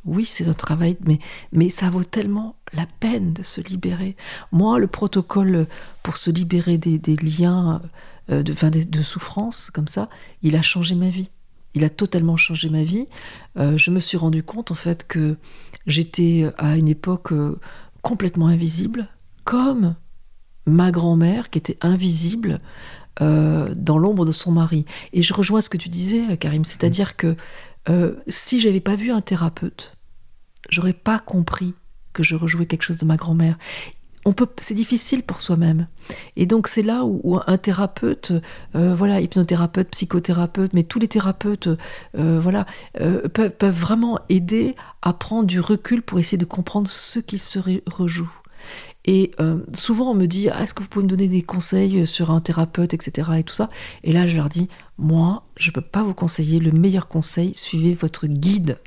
Speaker 2: oui, c'est un travail, mais, mais ça vaut tellement la peine de se libérer. Moi, le protocole pour se libérer des, liens euh, de, de, souffrance comme ça, il a changé ma vie. Il a totalement changé ma vie. Euh, je me suis rendu compte en fait que j'étais à une époque euh, complètement invisible, comme ma grand-mère qui était invisible dans l'ombre de son mari. Et je rejoins ce que tu disais, Karim, c'est-à-dire que si j'avais pas vu un thérapeute, j'aurais pas compris que je rejouais quelque chose de ma grand-mère. On peut, c'est difficile pour soi-même. Et donc c'est là où, un thérapeute, euh, voilà, hypnothérapeute, psychothérapeute, mais tous les thérapeutes, euh, voilà, euh, peuvent, vraiment aider à prendre du recul pour essayer de comprendre ce qui se rejoue. Et souvent on me dit, ah, est-ce que vous pouvez me donner des conseils sur un thérapeute, etc. Et tout ça? Et là je leur dis, moi, je ne peux pas vous conseiller. Le meilleur conseil, suivez votre guide.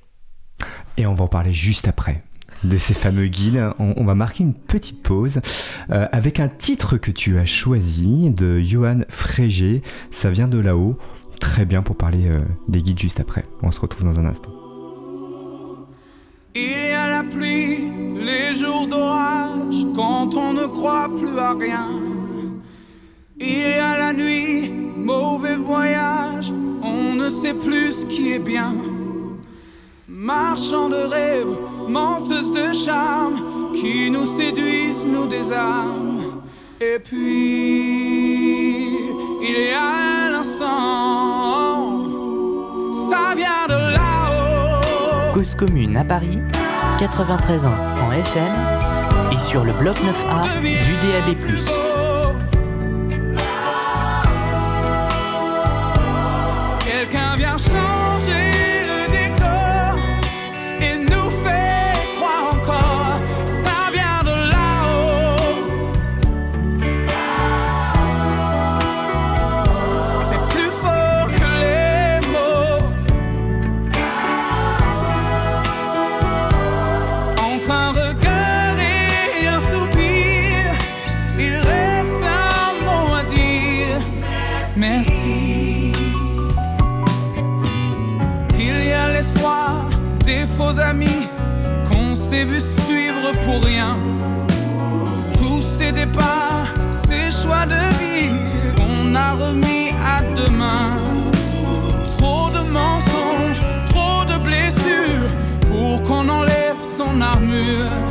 Speaker 1: Et on va en parler juste après de ces fameux guides. On, va marquer une petite pause euh, avec un titre que tu as choisi de Johan Frégé. Ça vient de là-haut. Très bien pour parler euh, des guides juste après. On se retrouve dans un instant.
Speaker 3: Il y a la pluie, les jours d'orage, quand on ne croit plus à rien Il y a la nuit, mauvais voyage, on ne sait plus ce qui est bien. Marchand de rêves, menteuse de charme, qui nous séduisent, nous désarment. Et puis, il y a l'instant, ça vient de là-haut.
Speaker 4: Cause commune à Paris, 93 ans en FM et sur le bloc 9A du DAB+.
Speaker 3: Choix de vie qu'on a remis à demain. Trop de mensonges, trop de blessures pour qu'on enlève son armure.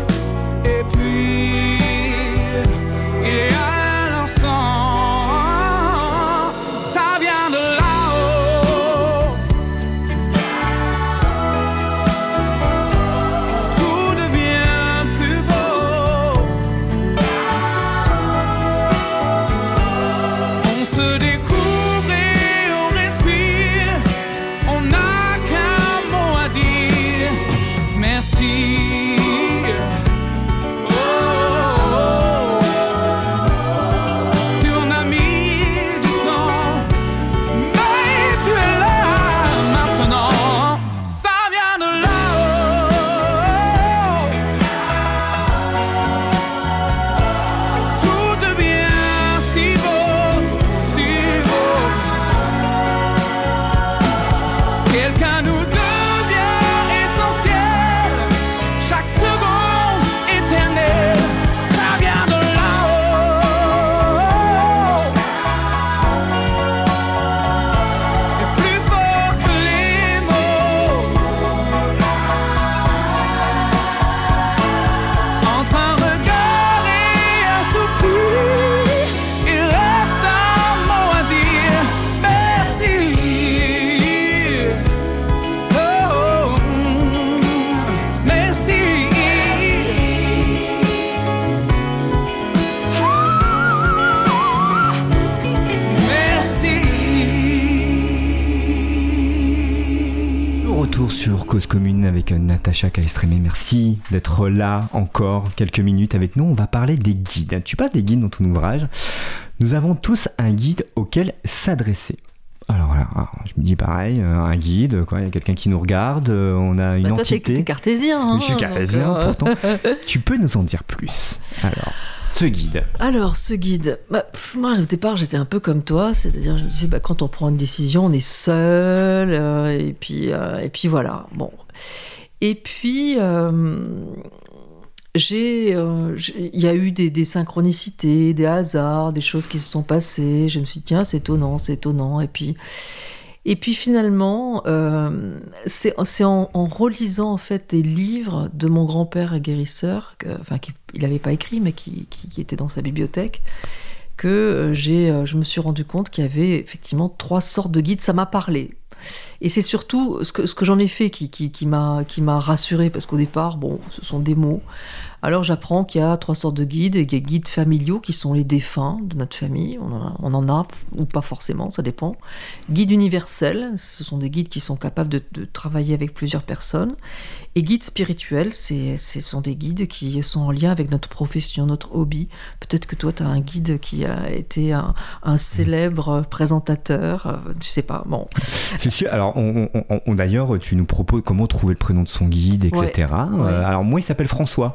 Speaker 1: Natacha Calestrémé. Merci d'être là encore quelques minutes avec nous. On va parler des guides. Tu parles des guides dans ton ouvrage. Nous avons tous un guide auquel s'adresser. Alors voilà, alors, je me dis pareil, euh, un guide, quoi, il y a quelqu'un qui nous regarde, euh, on a une
Speaker 2: Bah, toi,
Speaker 1: entité.
Speaker 2: t'es cartésien. hein,
Speaker 1: je suis cartésien
Speaker 2: euh,
Speaker 1: pourtant. Tu peux nous en dire plus Alors, ce guide?
Speaker 2: Alors, ce guide, bah, pff, moi au départ j'étais un peu comme toi, c'est-à-dire je me disais bah, quand on prend une décision, on est seul, euh, et puis euh, et puis voilà. Bon, et puis euh, euh, il y a eu des, synchronicités, des hasards, des choses qui se sont passées. Je me suis dit tiens c'est étonnant, c'est étonnant, et puis et puis finalement, euh, c'est en, relisant en fait des livres de mon grand-père guérisseur, que, enfin qu'il n'avait pas écrit mais qui, qui, qui était dans sa bibliothèque, que je me suis rendu compte qu'il y avait effectivement trois sortes de guides. Ça m'a parlé. Et c'est surtout ce que, j'en ai fait qui, m'a rassuré parce qu'au départ, bon, ce sont des mots. Alors j'apprends qu'il y a trois sortes de guides. Il y a guides familiaux qui sont les défunts de notre famille. On en a, ou pas forcément, ça dépend. Guides universels, ce sont des guides qui sont capables de, travailler avec plusieurs personnes. Et guides spirituels, ce sont des guides qui sont en lien avec notre profession, notre hobby. Peut-être que toi, tu as un guide qui a été un, célèbre présentateur, euh, je sais pas. Bon,
Speaker 1: C'est sûr. Alors, on, on- on- d'ailleurs, tu nous proposes comment trouver le prénom de son guide, etc.
Speaker 2: Ouais,
Speaker 1: Euh,
Speaker 2: ouais.
Speaker 1: alors, moi, il s'appelle François.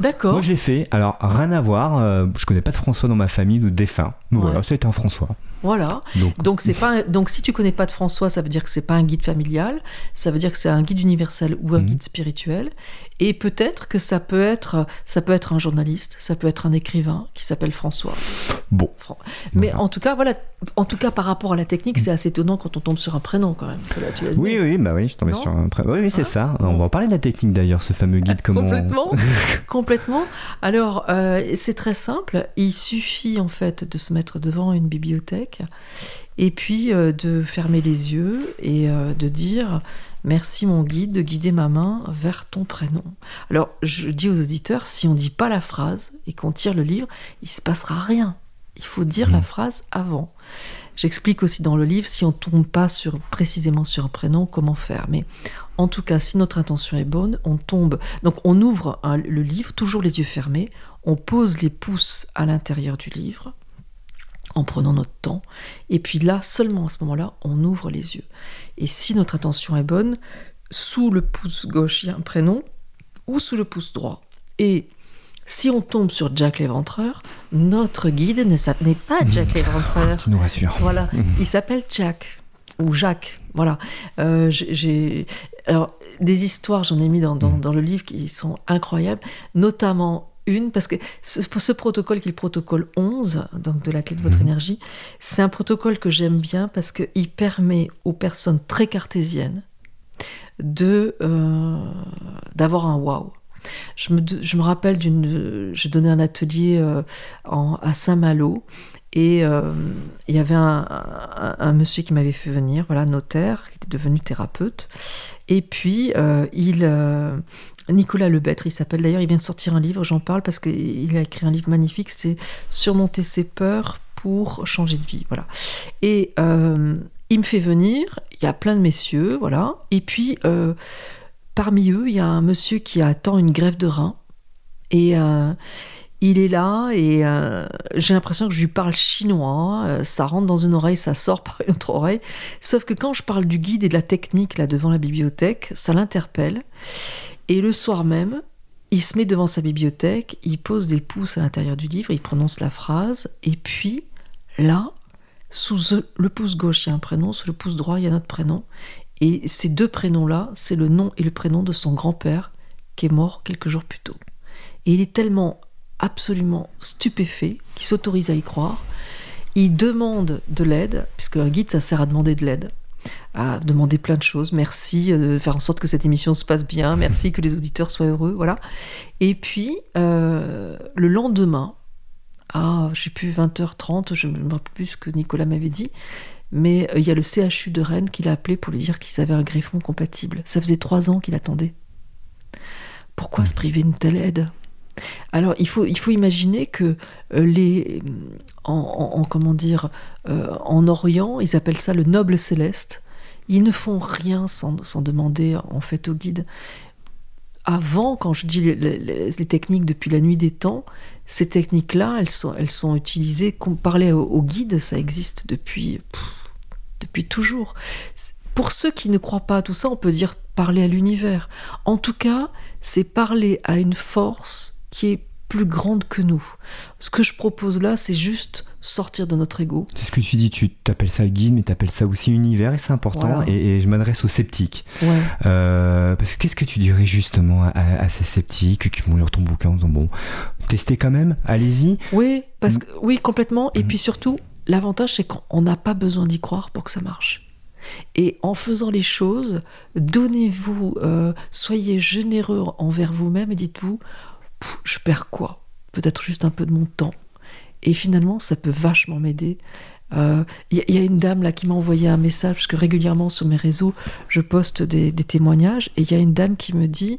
Speaker 2: d'accord.
Speaker 1: Moi, je l'ai fait. Alors, rien à voir. euh, je connais pas de François dans ma famille de défunt. Mais
Speaker 2: Ouais.
Speaker 1: Voilà, c'est un François.
Speaker 2: Voilà. Donc, c'est pas donc si tu connais pas de François, ça veut dire que c'est pas un guide familial, ça veut dire que c'est un guide universel ou un mhm. guide spirituel. Et peut-être que ça peut être ça peut être un journaliste, ça peut être un écrivain qui s'appelle François.
Speaker 1: Bon.
Speaker 2: Mais en tout cas voilà, en tout cas par rapport à la technique, c'est assez étonnant quand on tombe sur un prénom quand même.
Speaker 1: oui oui bah oui, je tombais sur un prénom. Oui, c'est hein ça. On va en parler de la technique d'ailleurs, ce fameux guide comment
Speaker 2: Complètement. complètement. Alors euh, c'est très simple. Il suffit en fait de se mettre devant une bibliothèque et puis euh, de fermer les yeux et euh, de dire merci mon guide de guider ma main vers ton prénom. Alors je dis aux auditeurs, si on dit pas la phrase et qu'on tire le livre, il se passera rien. Il faut dire la mmh. phrase avant. J'explique aussi dans le livre, si on tombe pas sur, précisément sur un prénom, comment faire. Mais en tout cas, si notre intention est bonne, on tombe. Donc on ouvre le livre, toujours les yeux fermés, on pose les pouces à l'intérieur du livre, en prenant notre temps. Et puis là, seulement à ce moment-là, on ouvre les yeux. Et si notre attention est bonne, sous le pouce gauche, il y a un prénom, ou sous le pouce droit. Et si on tombe sur Jack l'Éventreur, notre guide ne s'appelle pas Jack mmh. l'Éventreur.
Speaker 1: Tu nous rassures.
Speaker 2: Voilà, mmh. il s'appelle Jack ou Jacques. Voilà. Euh, j'ai alors des histoires, j'en ai mis dans, dans, dans, le livre qui sont incroyables, notamment une, parce que ce, ce protocole qui est le protocole 11, donc de la clé de votre mhm. énergie, c'est un protocole que j'aime bien parce qu'il permet aux personnes très cartésiennes de euh, d'avoir un wow. Je me, je me rappelle d'une. J'ai donné un atelier euh, en, à Saint-Malo et euh, il y avait un, un, monsieur qui m'avait fait venir, voilà, notaire, qui était devenu thérapeute. Et puis, il, Nicolas Lebêtre, il s'appelle d'ailleurs, il vient de sortir un livre, j'en parle parce qu'il a écrit un livre magnifique, c'est Surmonter ses peurs pour changer de vie. Voilà. Et euh, il me fait venir, il y a plein de messieurs, voilà. Et puis, euh, parmi eux, il y a un monsieur qui attend une grève de rein. Et euh, il est là et j'ai l'impression que je lui parle chinois, ça rentre dans une oreille, ça sort par une autre oreille. Sauf que quand je parle du guide et de la technique là devant la bibliothèque, ça l'interpelle. Et le soir même, il se met devant sa bibliothèque, il pose des pouces à l'intérieur du livre, il prononce la phrase, et puis là, sous le pouce gauche, il y a un prénom, sous le pouce droit, il y a notre prénom. Et ces deux prénoms-là, c'est le nom et le prénom de son grand-père qui est mort quelques jours plus tôt. Et il est tellement absolument stupéfait qu'il s'autorise à y croire. Il demande de l'aide, puisque un guide, ça sert à demander de l'aide à demander plein de choses. Merci euh, de faire en sorte que cette émission se passe bien. Merci que les auditeurs soient heureux. Voilà. Et puis, euh, le lendemain, à, je sais plus, 20h30, je ne me rappelle plus ce que Nicolas m'avait dit, mais euh, il y a le CHU de Rennes qui l'a appelé pour lui dire qu'ils avaient un greffon compatible. Ça faisait trois ans qu'il attendait. Pourquoi se priver d'une telle aide? Alors, il faut, imaginer que les, en, comment dire, en Orient, ils appellent ça le noble céleste. Ils ne font rien sans, demander en fait au guide. Avant, quand je dis les, techniques depuis la nuit des temps, ces techniques-là, elles sont, elles sont utilisées. Qu'on parlait au, guide, ça existe depuis, depuis toujours. Pour ceux qui ne croient pas à tout ça, on peut dire parler à l'univers. En tout cas, c'est parler à une force qui est plus grande que nous. Ce que je propose là, c'est juste sortir de notre ego.
Speaker 1: C'est ce que tu dis, tu t'appelles ça le guide, mais tu appelles ça aussi univers, et c'est important. Et, je m'adresse aux sceptiques. Euh, parce que qu'est-ce que tu dirais justement à, ces sceptiques qui vont lire ton bouquin en disant, bon, testez quand même, allez-y
Speaker 2: Oui, parce que, oui, complètement. Et mm. puis surtout, l'avantage, c'est qu'on n'a pas besoin d'y croire pour que ça marche. Et en faisant les choses, donnez-vous, euh, soyez généreux envers vous-même et dites-vous, je perds quoi? Peut-être juste un peu de mon temps. Et finalement, ça peut vachement m'aider il euh, y, a une dame là qui m'a envoyé un message parce que régulièrement sur mes réseaux je poste des, témoignages et il y a une dame qui me dit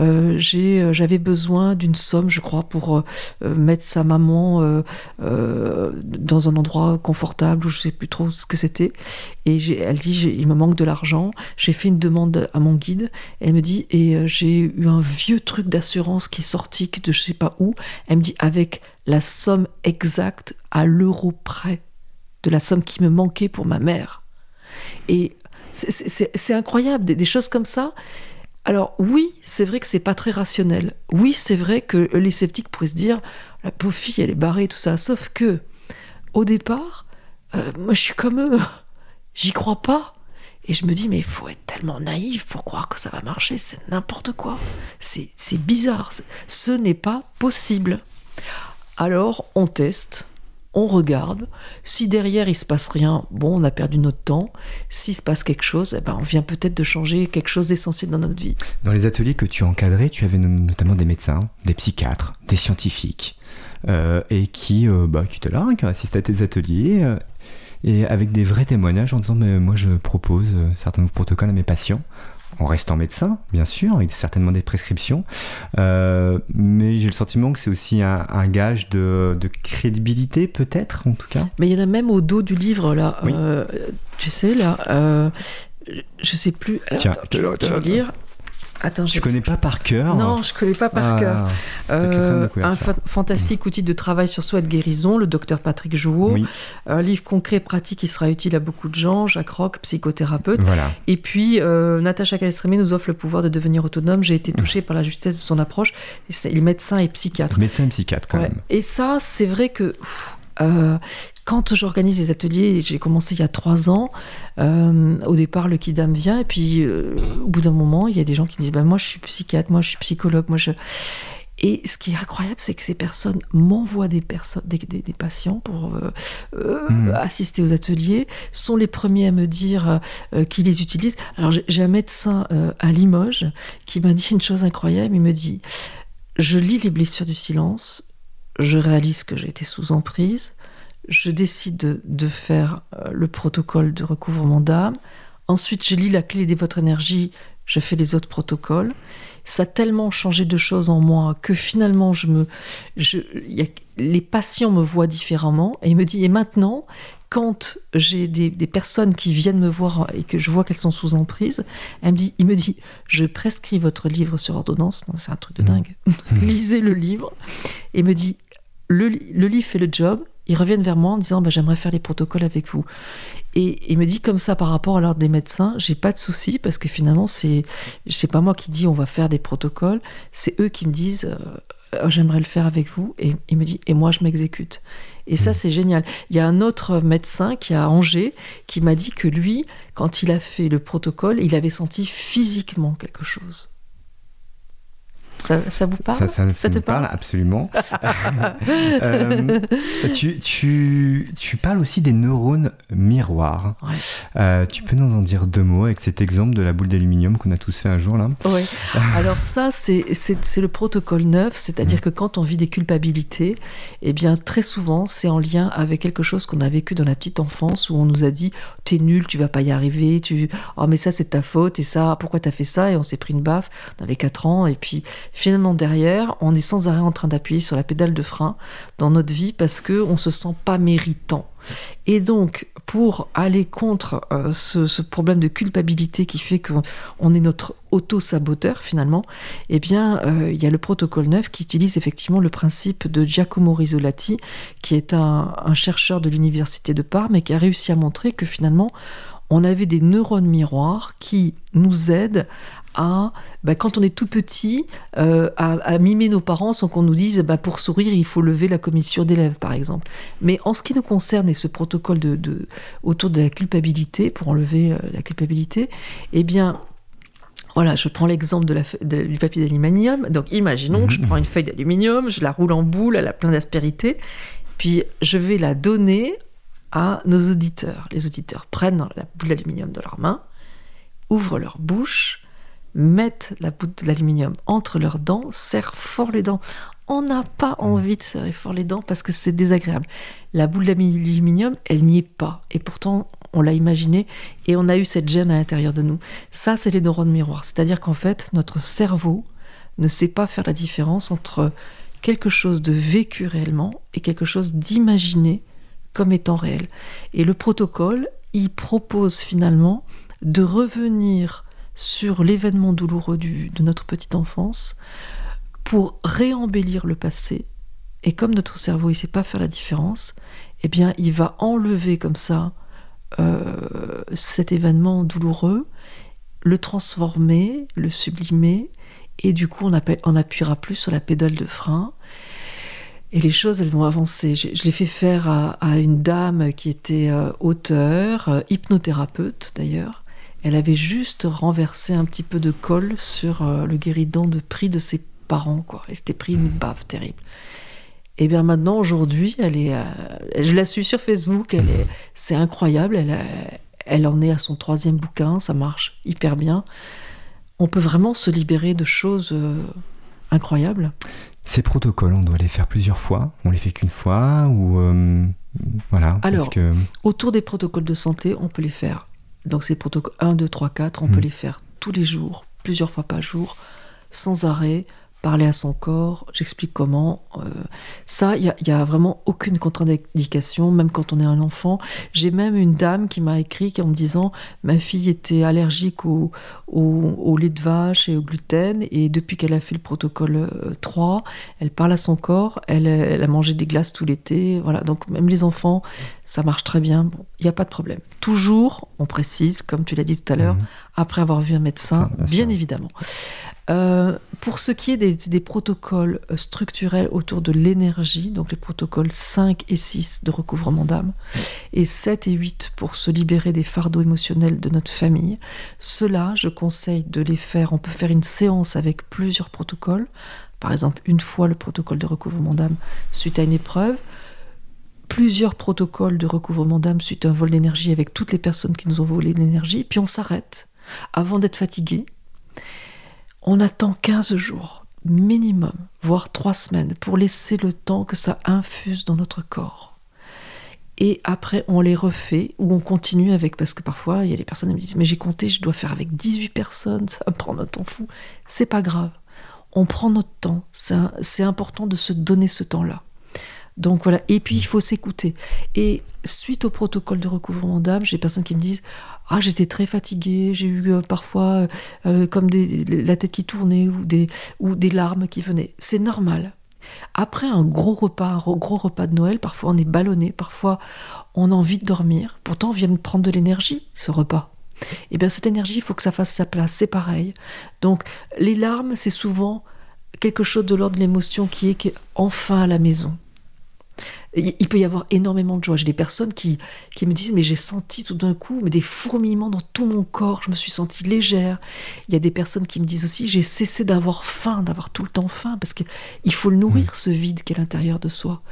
Speaker 2: euh, euh, j'avais besoin d'une somme je crois pour mettre sa maman dans un endroit confortable ou je sais plus trop ce que c'était. Et elle dit il me manque de l'argent. J'ai fait une demande à mon guide. Elle me dit et j'ai eu un vieux truc d'assurance qui est sorti de je sais pas où. Elle me dit avec la somme exacte à l'euro près de la somme qui me manquait pour ma mère. Et c'est incroyable, des, choses comme ça. Alors oui, c'est vrai que c'est pas très rationnel. Oui, c'est vrai que les sceptiques pourraient se dire la pauvre fille, elle est barrée, tout ça. Sauf que, au départ, euh, moi je suis comme eux, j'y crois pas. Et je me dis, mais il faut être tellement naïf pour croire que ça va marcher, c'est n'importe quoi. C'est bizarre, ce n'est pas possible. Alors on teste, on regarde. Si derrière il se passe rien, bon, on a perdu notre temps. S'il se passe quelque chose, eh ben, on vient peut-être de changer quelque chose d'essentiel dans notre vie.
Speaker 1: Dans les ateliers que tu encadrais, tu avais notamment des médecins, des psychiatres, des scientifiques, euh, et qui, euh, bah, qui étaient là, qui assisté à tes ateliers, euh, et avec des vrais témoignages en disant, mais moi je propose certains protocoles à mes patients en restant médecin, bien sûr, avec certainement des prescriptions. Euh, mais j'ai le sentiment que c'est aussi un, gage de, crédibilité, peut-être, en tout cas.
Speaker 2: Mais il y en a même au dos du livre, là. Euh, tu sais, là. Euh, je sais plus.
Speaker 1: Tiens,
Speaker 2: je vais lire.
Speaker 1: Attends, tu connais pas par cœur
Speaker 2: Non, je connais pas par ah, cœur. Euh, un fantastique outil de travail sur soi et de guérison, le docteur Patrick Jouot. Un livre concret et pratique qui sera utile à beaucoup de gens. Jacques Roch, psychothérapeute.
Speaker 1: Voilà.
Speaker 2: Et puis, euh, Natacha nous offre le pouvoir de devenir autonome. J'ai été touchée par la justesse de son approche. Il est médecin et psychiatre.
Speaker 1: Médecin et psychiatre, quand même.
Speaker 2: Et ça, c'est vrai que euh, quand j'organise des ateliers, j'ai commencé il y a trois ans, euh, au départ le Kidam vient, et puis euh, au bout d'un moment, il y a des gens qui disent bah, Moi je suis psychiatre, moi je suis psychologue, moi je. Et ce qui est incroyable, c'est que ces personnes m'envoient des, personnes, des, patients pour hmm. assister aux ateliers, sont les premiers à me dire qu'ils les utilisent. Alors j'ai un médecin à Limoges qui m'a dit une chose incroyable, il me dit, je lis les blessures du silence, je réalise que j'ai été sous emprise, je décide de, faire euh, le protocole de recouvrement d'âme, ensuite je lis la clé de votre énergie, je fais les autres protocoles. Ça a tellement changé de choses en moi que finalement, je me, je, les patients me voient différemment et il me dit, et maintenant, quand j'ai des, personnes qui viennent me voir et que je vois qu'elles sont sous emprise, elle me dit, il me dit, je prescris votre livre sur ordonnance, c'est un truc de dingue, lisez le livre, et me dit, le, livre fait le job, ils reviennent vers moi en disant bah, j'aimerais faire les protocoles avec vous. Et il me dit comme ça par rapport à l'ordre des médecins, j'ai pas de souci parce que finalement c'est c'est pas moi qui dis on va faire des protocoles, c'est eux qui me disent euh, oh, j'aimerais le faire avec vous et il me dit et moi je m'exécute. Et ça, mmh. c'est génial. Il y a un autre médecin qui a Angers qui m'a dit que lui, quand il a fait le protocole, il avait senti physiquement quelque chose. Ça, vous parle
Speaker 1: Ça, te parle, absolument. Euh, tu, tu, tu, parles aussi des neurones miroirs. Euh, tu peux nous en dire deux mots avec cet exemple de la boule d'aluminium qu'on a tous fait un jour là?
Speaker 2: Oui. Alors ça, c'est le protocole neuf, c'est-à-dire mm. que quand on vit des culpabilités, eh bien très souvent, c'est en lien avec quelque chose qu'on a vécu dans la petite enfance où on nous a dit « t'es nul, tu vas pas y arriver, tu... oh mais ça c'est ta faute et ça, pourquoi t'as fait ça ?» et on s'est pris une baffe, on avait 4 ans et puis finalement derrière, on est sans arrêt en train d'appuyer sur la pédale de frein dans notre vie parce que on se sent pas méritant. Et donc, pour aller contre euh, ce, problème de culpabilité qui fait qu'on est notre auto-saboteur finalement, eh bien, euh, il y a le protocole 9 qui utilise effectivement le principe de Giacomo Risolati, qui est un, chercheur de l'université de Parme et qui a réussi à montrer que finalement, on avait des neurones miroirs qui nous aident à, bah, quand on est tout petit, euh, à, mimer nos parents sans qu'on nous dise bah, pour sourire, il faut lever la commission d'élèves, par exemple. Mais en ce qui nous concerne et ce protocole autour de la culpabilité, pour enlever euh, la culpabilité, eh bien, voilà, je prends l'exemple du papier d'aluminium. Donc, imaginons que je prends une feuille d'aluminium, je la roule en boule, elle a plein d'aspérité, puis je vais la donner à nos auditeurs. Les auditeurs prennent la boule d'aluminium dans leurs mains, ouvrent leur bouche, mettent la boule d'aluminium entre leurs dents, serrent fort les dents. On n'a pas mmh. envie de serrer fort les dents parce que c'est désagréable. La boule d'aluminium, elle n'y est pas. Et pourtant, on l'a imaginé et on a eu cette gêne à l'intérieur de nous. Ça, c'est les neurones miroirs. C'est-à-dire qu'en fait, notre cerveau ne sait pas faire la différence entre quelque chose de vécu réellement et quelque chose d'imaginé comme étant réel. Et le protocole, il propose finalement de revenir sur l'événement douloureux de notre petite enfance pour réembellir le passé. Et comme notre cerveau ne sait pas faire la différence, eh bien, il va enlever comme ça euh, cet événement douloureux, le transformer, le sublimer, et du coup, on, on appuiera plus sur la pédale de frein. Et les choses, elles vont avancer. Je, l'ai fait faire à, une dame qui était euh, auteur, euh, hypnothérapeute d'ailleurs. Elle avait juste renversé un petit peu de colle sur euh, le guéridon de prix de ses parents, quoi. Et c'était pris une baffe terrible. Et bien maintenant, aujourd'hui, elle est, je la suis sur Facebook. Elle est, c'est incroyable. Elle, elle en est à son troisième bouquin. Ça marche hyper bien. On peut vraiment se libérer de choses incroyables.
Speaker 1: Ces protocoles, on doit les faire plusieurs fois On les fait qu'une fois Ou euh, voilà
Speaker 2: Alors, que... autour des protocoles de santé, on peut les faire. Donc ces protocoles 1, 2, 3, 4, on peut hmm. les faire tous les jours, plusieurs fois par jour, sans arrêt, parler à son corps, j'explique comment. Euh, ça, il n'y a, vraiment aucune contre-indication, même quand on est un enfant. J'ai même une dame qui m'a écrit en me disant ma fille était allergique au, au, lait de vache et au gluten, et depuis qu'elle a fait le protocole 3, euh, elle parle à son corps, elle, a mangé des glaces tout l'été. Voilà, donc même les enfants, ça marche très bien. Il n'y a pas de problème. Toujours, on précise, comme tu l'as dit tout à l'heure, mmh. après avoir vu un médecin, bien évidemment. Euh, pour ce qui est des, protocoles euh, structurels autour de l'énergie, donc les protocoles 5 et 6 de recouvrement d'âme, et 7 et 8 pour se libérer des fardeaux émotionnels de notre famille, cela, je conseille de les faire. On peut faire une séance avec plusieurs protocoles, par exemple une fois le protocole de recouvrement d'âme suite à une épreuve, plusieurs protocoles de recouvrement d'âme suite à un vol d'énergie avec toutes les personnes qui nous ont volé de l'énergie, puis on s'arrête avant d'être fatigué on attend 15 jours minimum, voire 3 semaines, pour laisser le temps que ça infuse dans notre corps. Et après, on les refait ou on continue avec, parce que parfois, il y a des personnes qui me disent, mais j'ai compté, je dois faire avec 18 personnes, ça va prendre un temps fou. C'est pas grave. On prend notre temps. C'est important de se donner ce temps-là. Donc voilà. Et puis, il faut s'écouter. Et suite au protocole de recouvrement d'âme, j'ai des personnes qui me disent, ah, j'étais très fatiguée, j'ai eu euh, parfois euh, euh, comme la tête qui tournait ou des, larmes qui venaient. C'est normal. Après un gros repas, un gros repas de Noël, parfois on est ballonné, parfois on a envie de dormir. Pourtant, on vient de prendre de l'énergie, ce repas. Et eh bien cette énergie, il faut que ça fasse sa place, c'est pareil. Donc les larmes, c'est souvent quelque chose de l'ordre de l'émotion qui est enfin à la maison. Il peut y avoir énormément de joie. J'ai des personnes qui, qui me disent Mais j'ai senti tout d'un coup mais des fourmillements dans tout mon corps, je me suis sentie légère. Il y a des personnes qui me disent aussi J'ai cessé d'avoir faim, d'avoir tout le temps faim, parce qu'il faut le nourrir, mmh. ce vide qui est à l'intérieur de soi.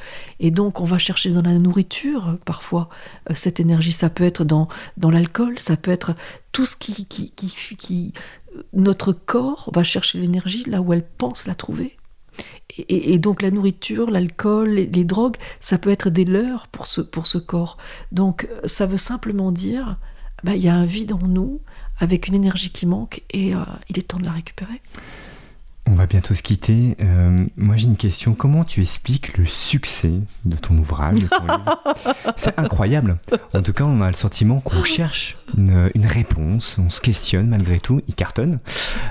Speaker 2: Et donc, on va chercher dans la nourriture, parfois, euh, cette énergie. Ça peut être dans, dans l'alcool, ça peut être tout ce qui, qui, qui, qui. Notre corps va chercher l'énergie là où elle pense la trouver. Et, donc la nourriture, l'alcool, les, drogues, ça peut être des leurres pour ce, pour ce corps. Donc ça veut simplement dire, bah, il y a un vide en nous avec une énergie qui manque et euh, il est temps de la récupérer.
Speaker 1: On va bientôt se quitter. Euh, moi, j'ai une question. Comment tu expliques le succès de ton ouvrage, C'est incroyable. En tout cas, on a le sentiment qu'on cherche une, réponse. On se questionne malgré tout. Il cartonne.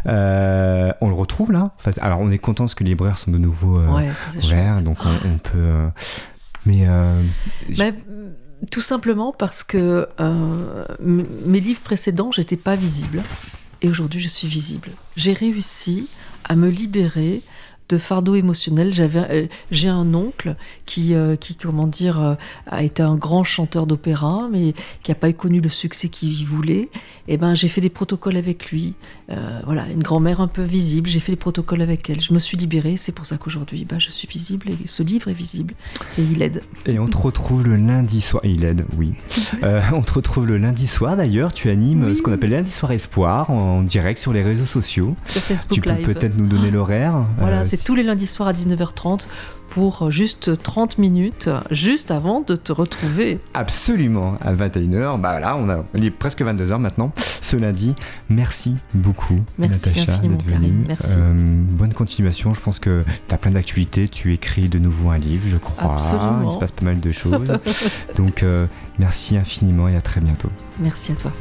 Speaker 1: Euh, on le retrouve là. alors, on est content parce que les libraires sont de nouveau euh, ouverts. Donc, on, peut. mais.
Speaker 2: tout simplement parce que mes livres précédents, j'étais pas visible. Et aujourd'hui, je suis visible. J'ai réussi à me libérer de fardeau émotionnel. J'avais, euh, j'ai un oncle qui, euh, qui, comment dire, euh, a été un grand chanteur d'opéra, mais qui n'a pas connu le succès qu'il voulait. Et eh ben, j'ai fait des protocoles avec lui. voilà, une grand-mère un peu visible. J'ai fait des protocoles avec elle. Je me suis libérée. C'est pour ça qu'aujourd'hui, ben, je suis visible et ce livre est visible et il aide.
Speaker 1: Et on te retrouve le lundi soir. Il aide, oui. on te retrouve le lundi soir. D'ailleurs, tu animes ce qu'on appelle lundi soir espoir en direct sur les réseaux sociaux.
Speaker 2: Sur Facebook
Speaker 1: tu peux peut-être nous donner l'horaire.
Speaker 2: Voilà, c'est tous les lundis soirs à 19h30 pour juste 30 minutes, juste avant de te retrouver.
Speaker 1: Absolument, à 21h. Bah là, on a il est presque 22h maintenant, ce lundi. Merci beaucoup,
Speaker 2: Merci
Speaker 1: Natacha, d'être venue.
Speaker 2: Merci. Euh,
Speaker 1: bonne continuation. Je pense que tu as plein d'actualités. Tu écris de nouveau un livre, je crois.
Speaker 2: Absolument.
Speaker 1: Il se passe pas mal de choses. Donc, euh, merci infiniment et à très bientôt.
Speaker 2: Merci à toi.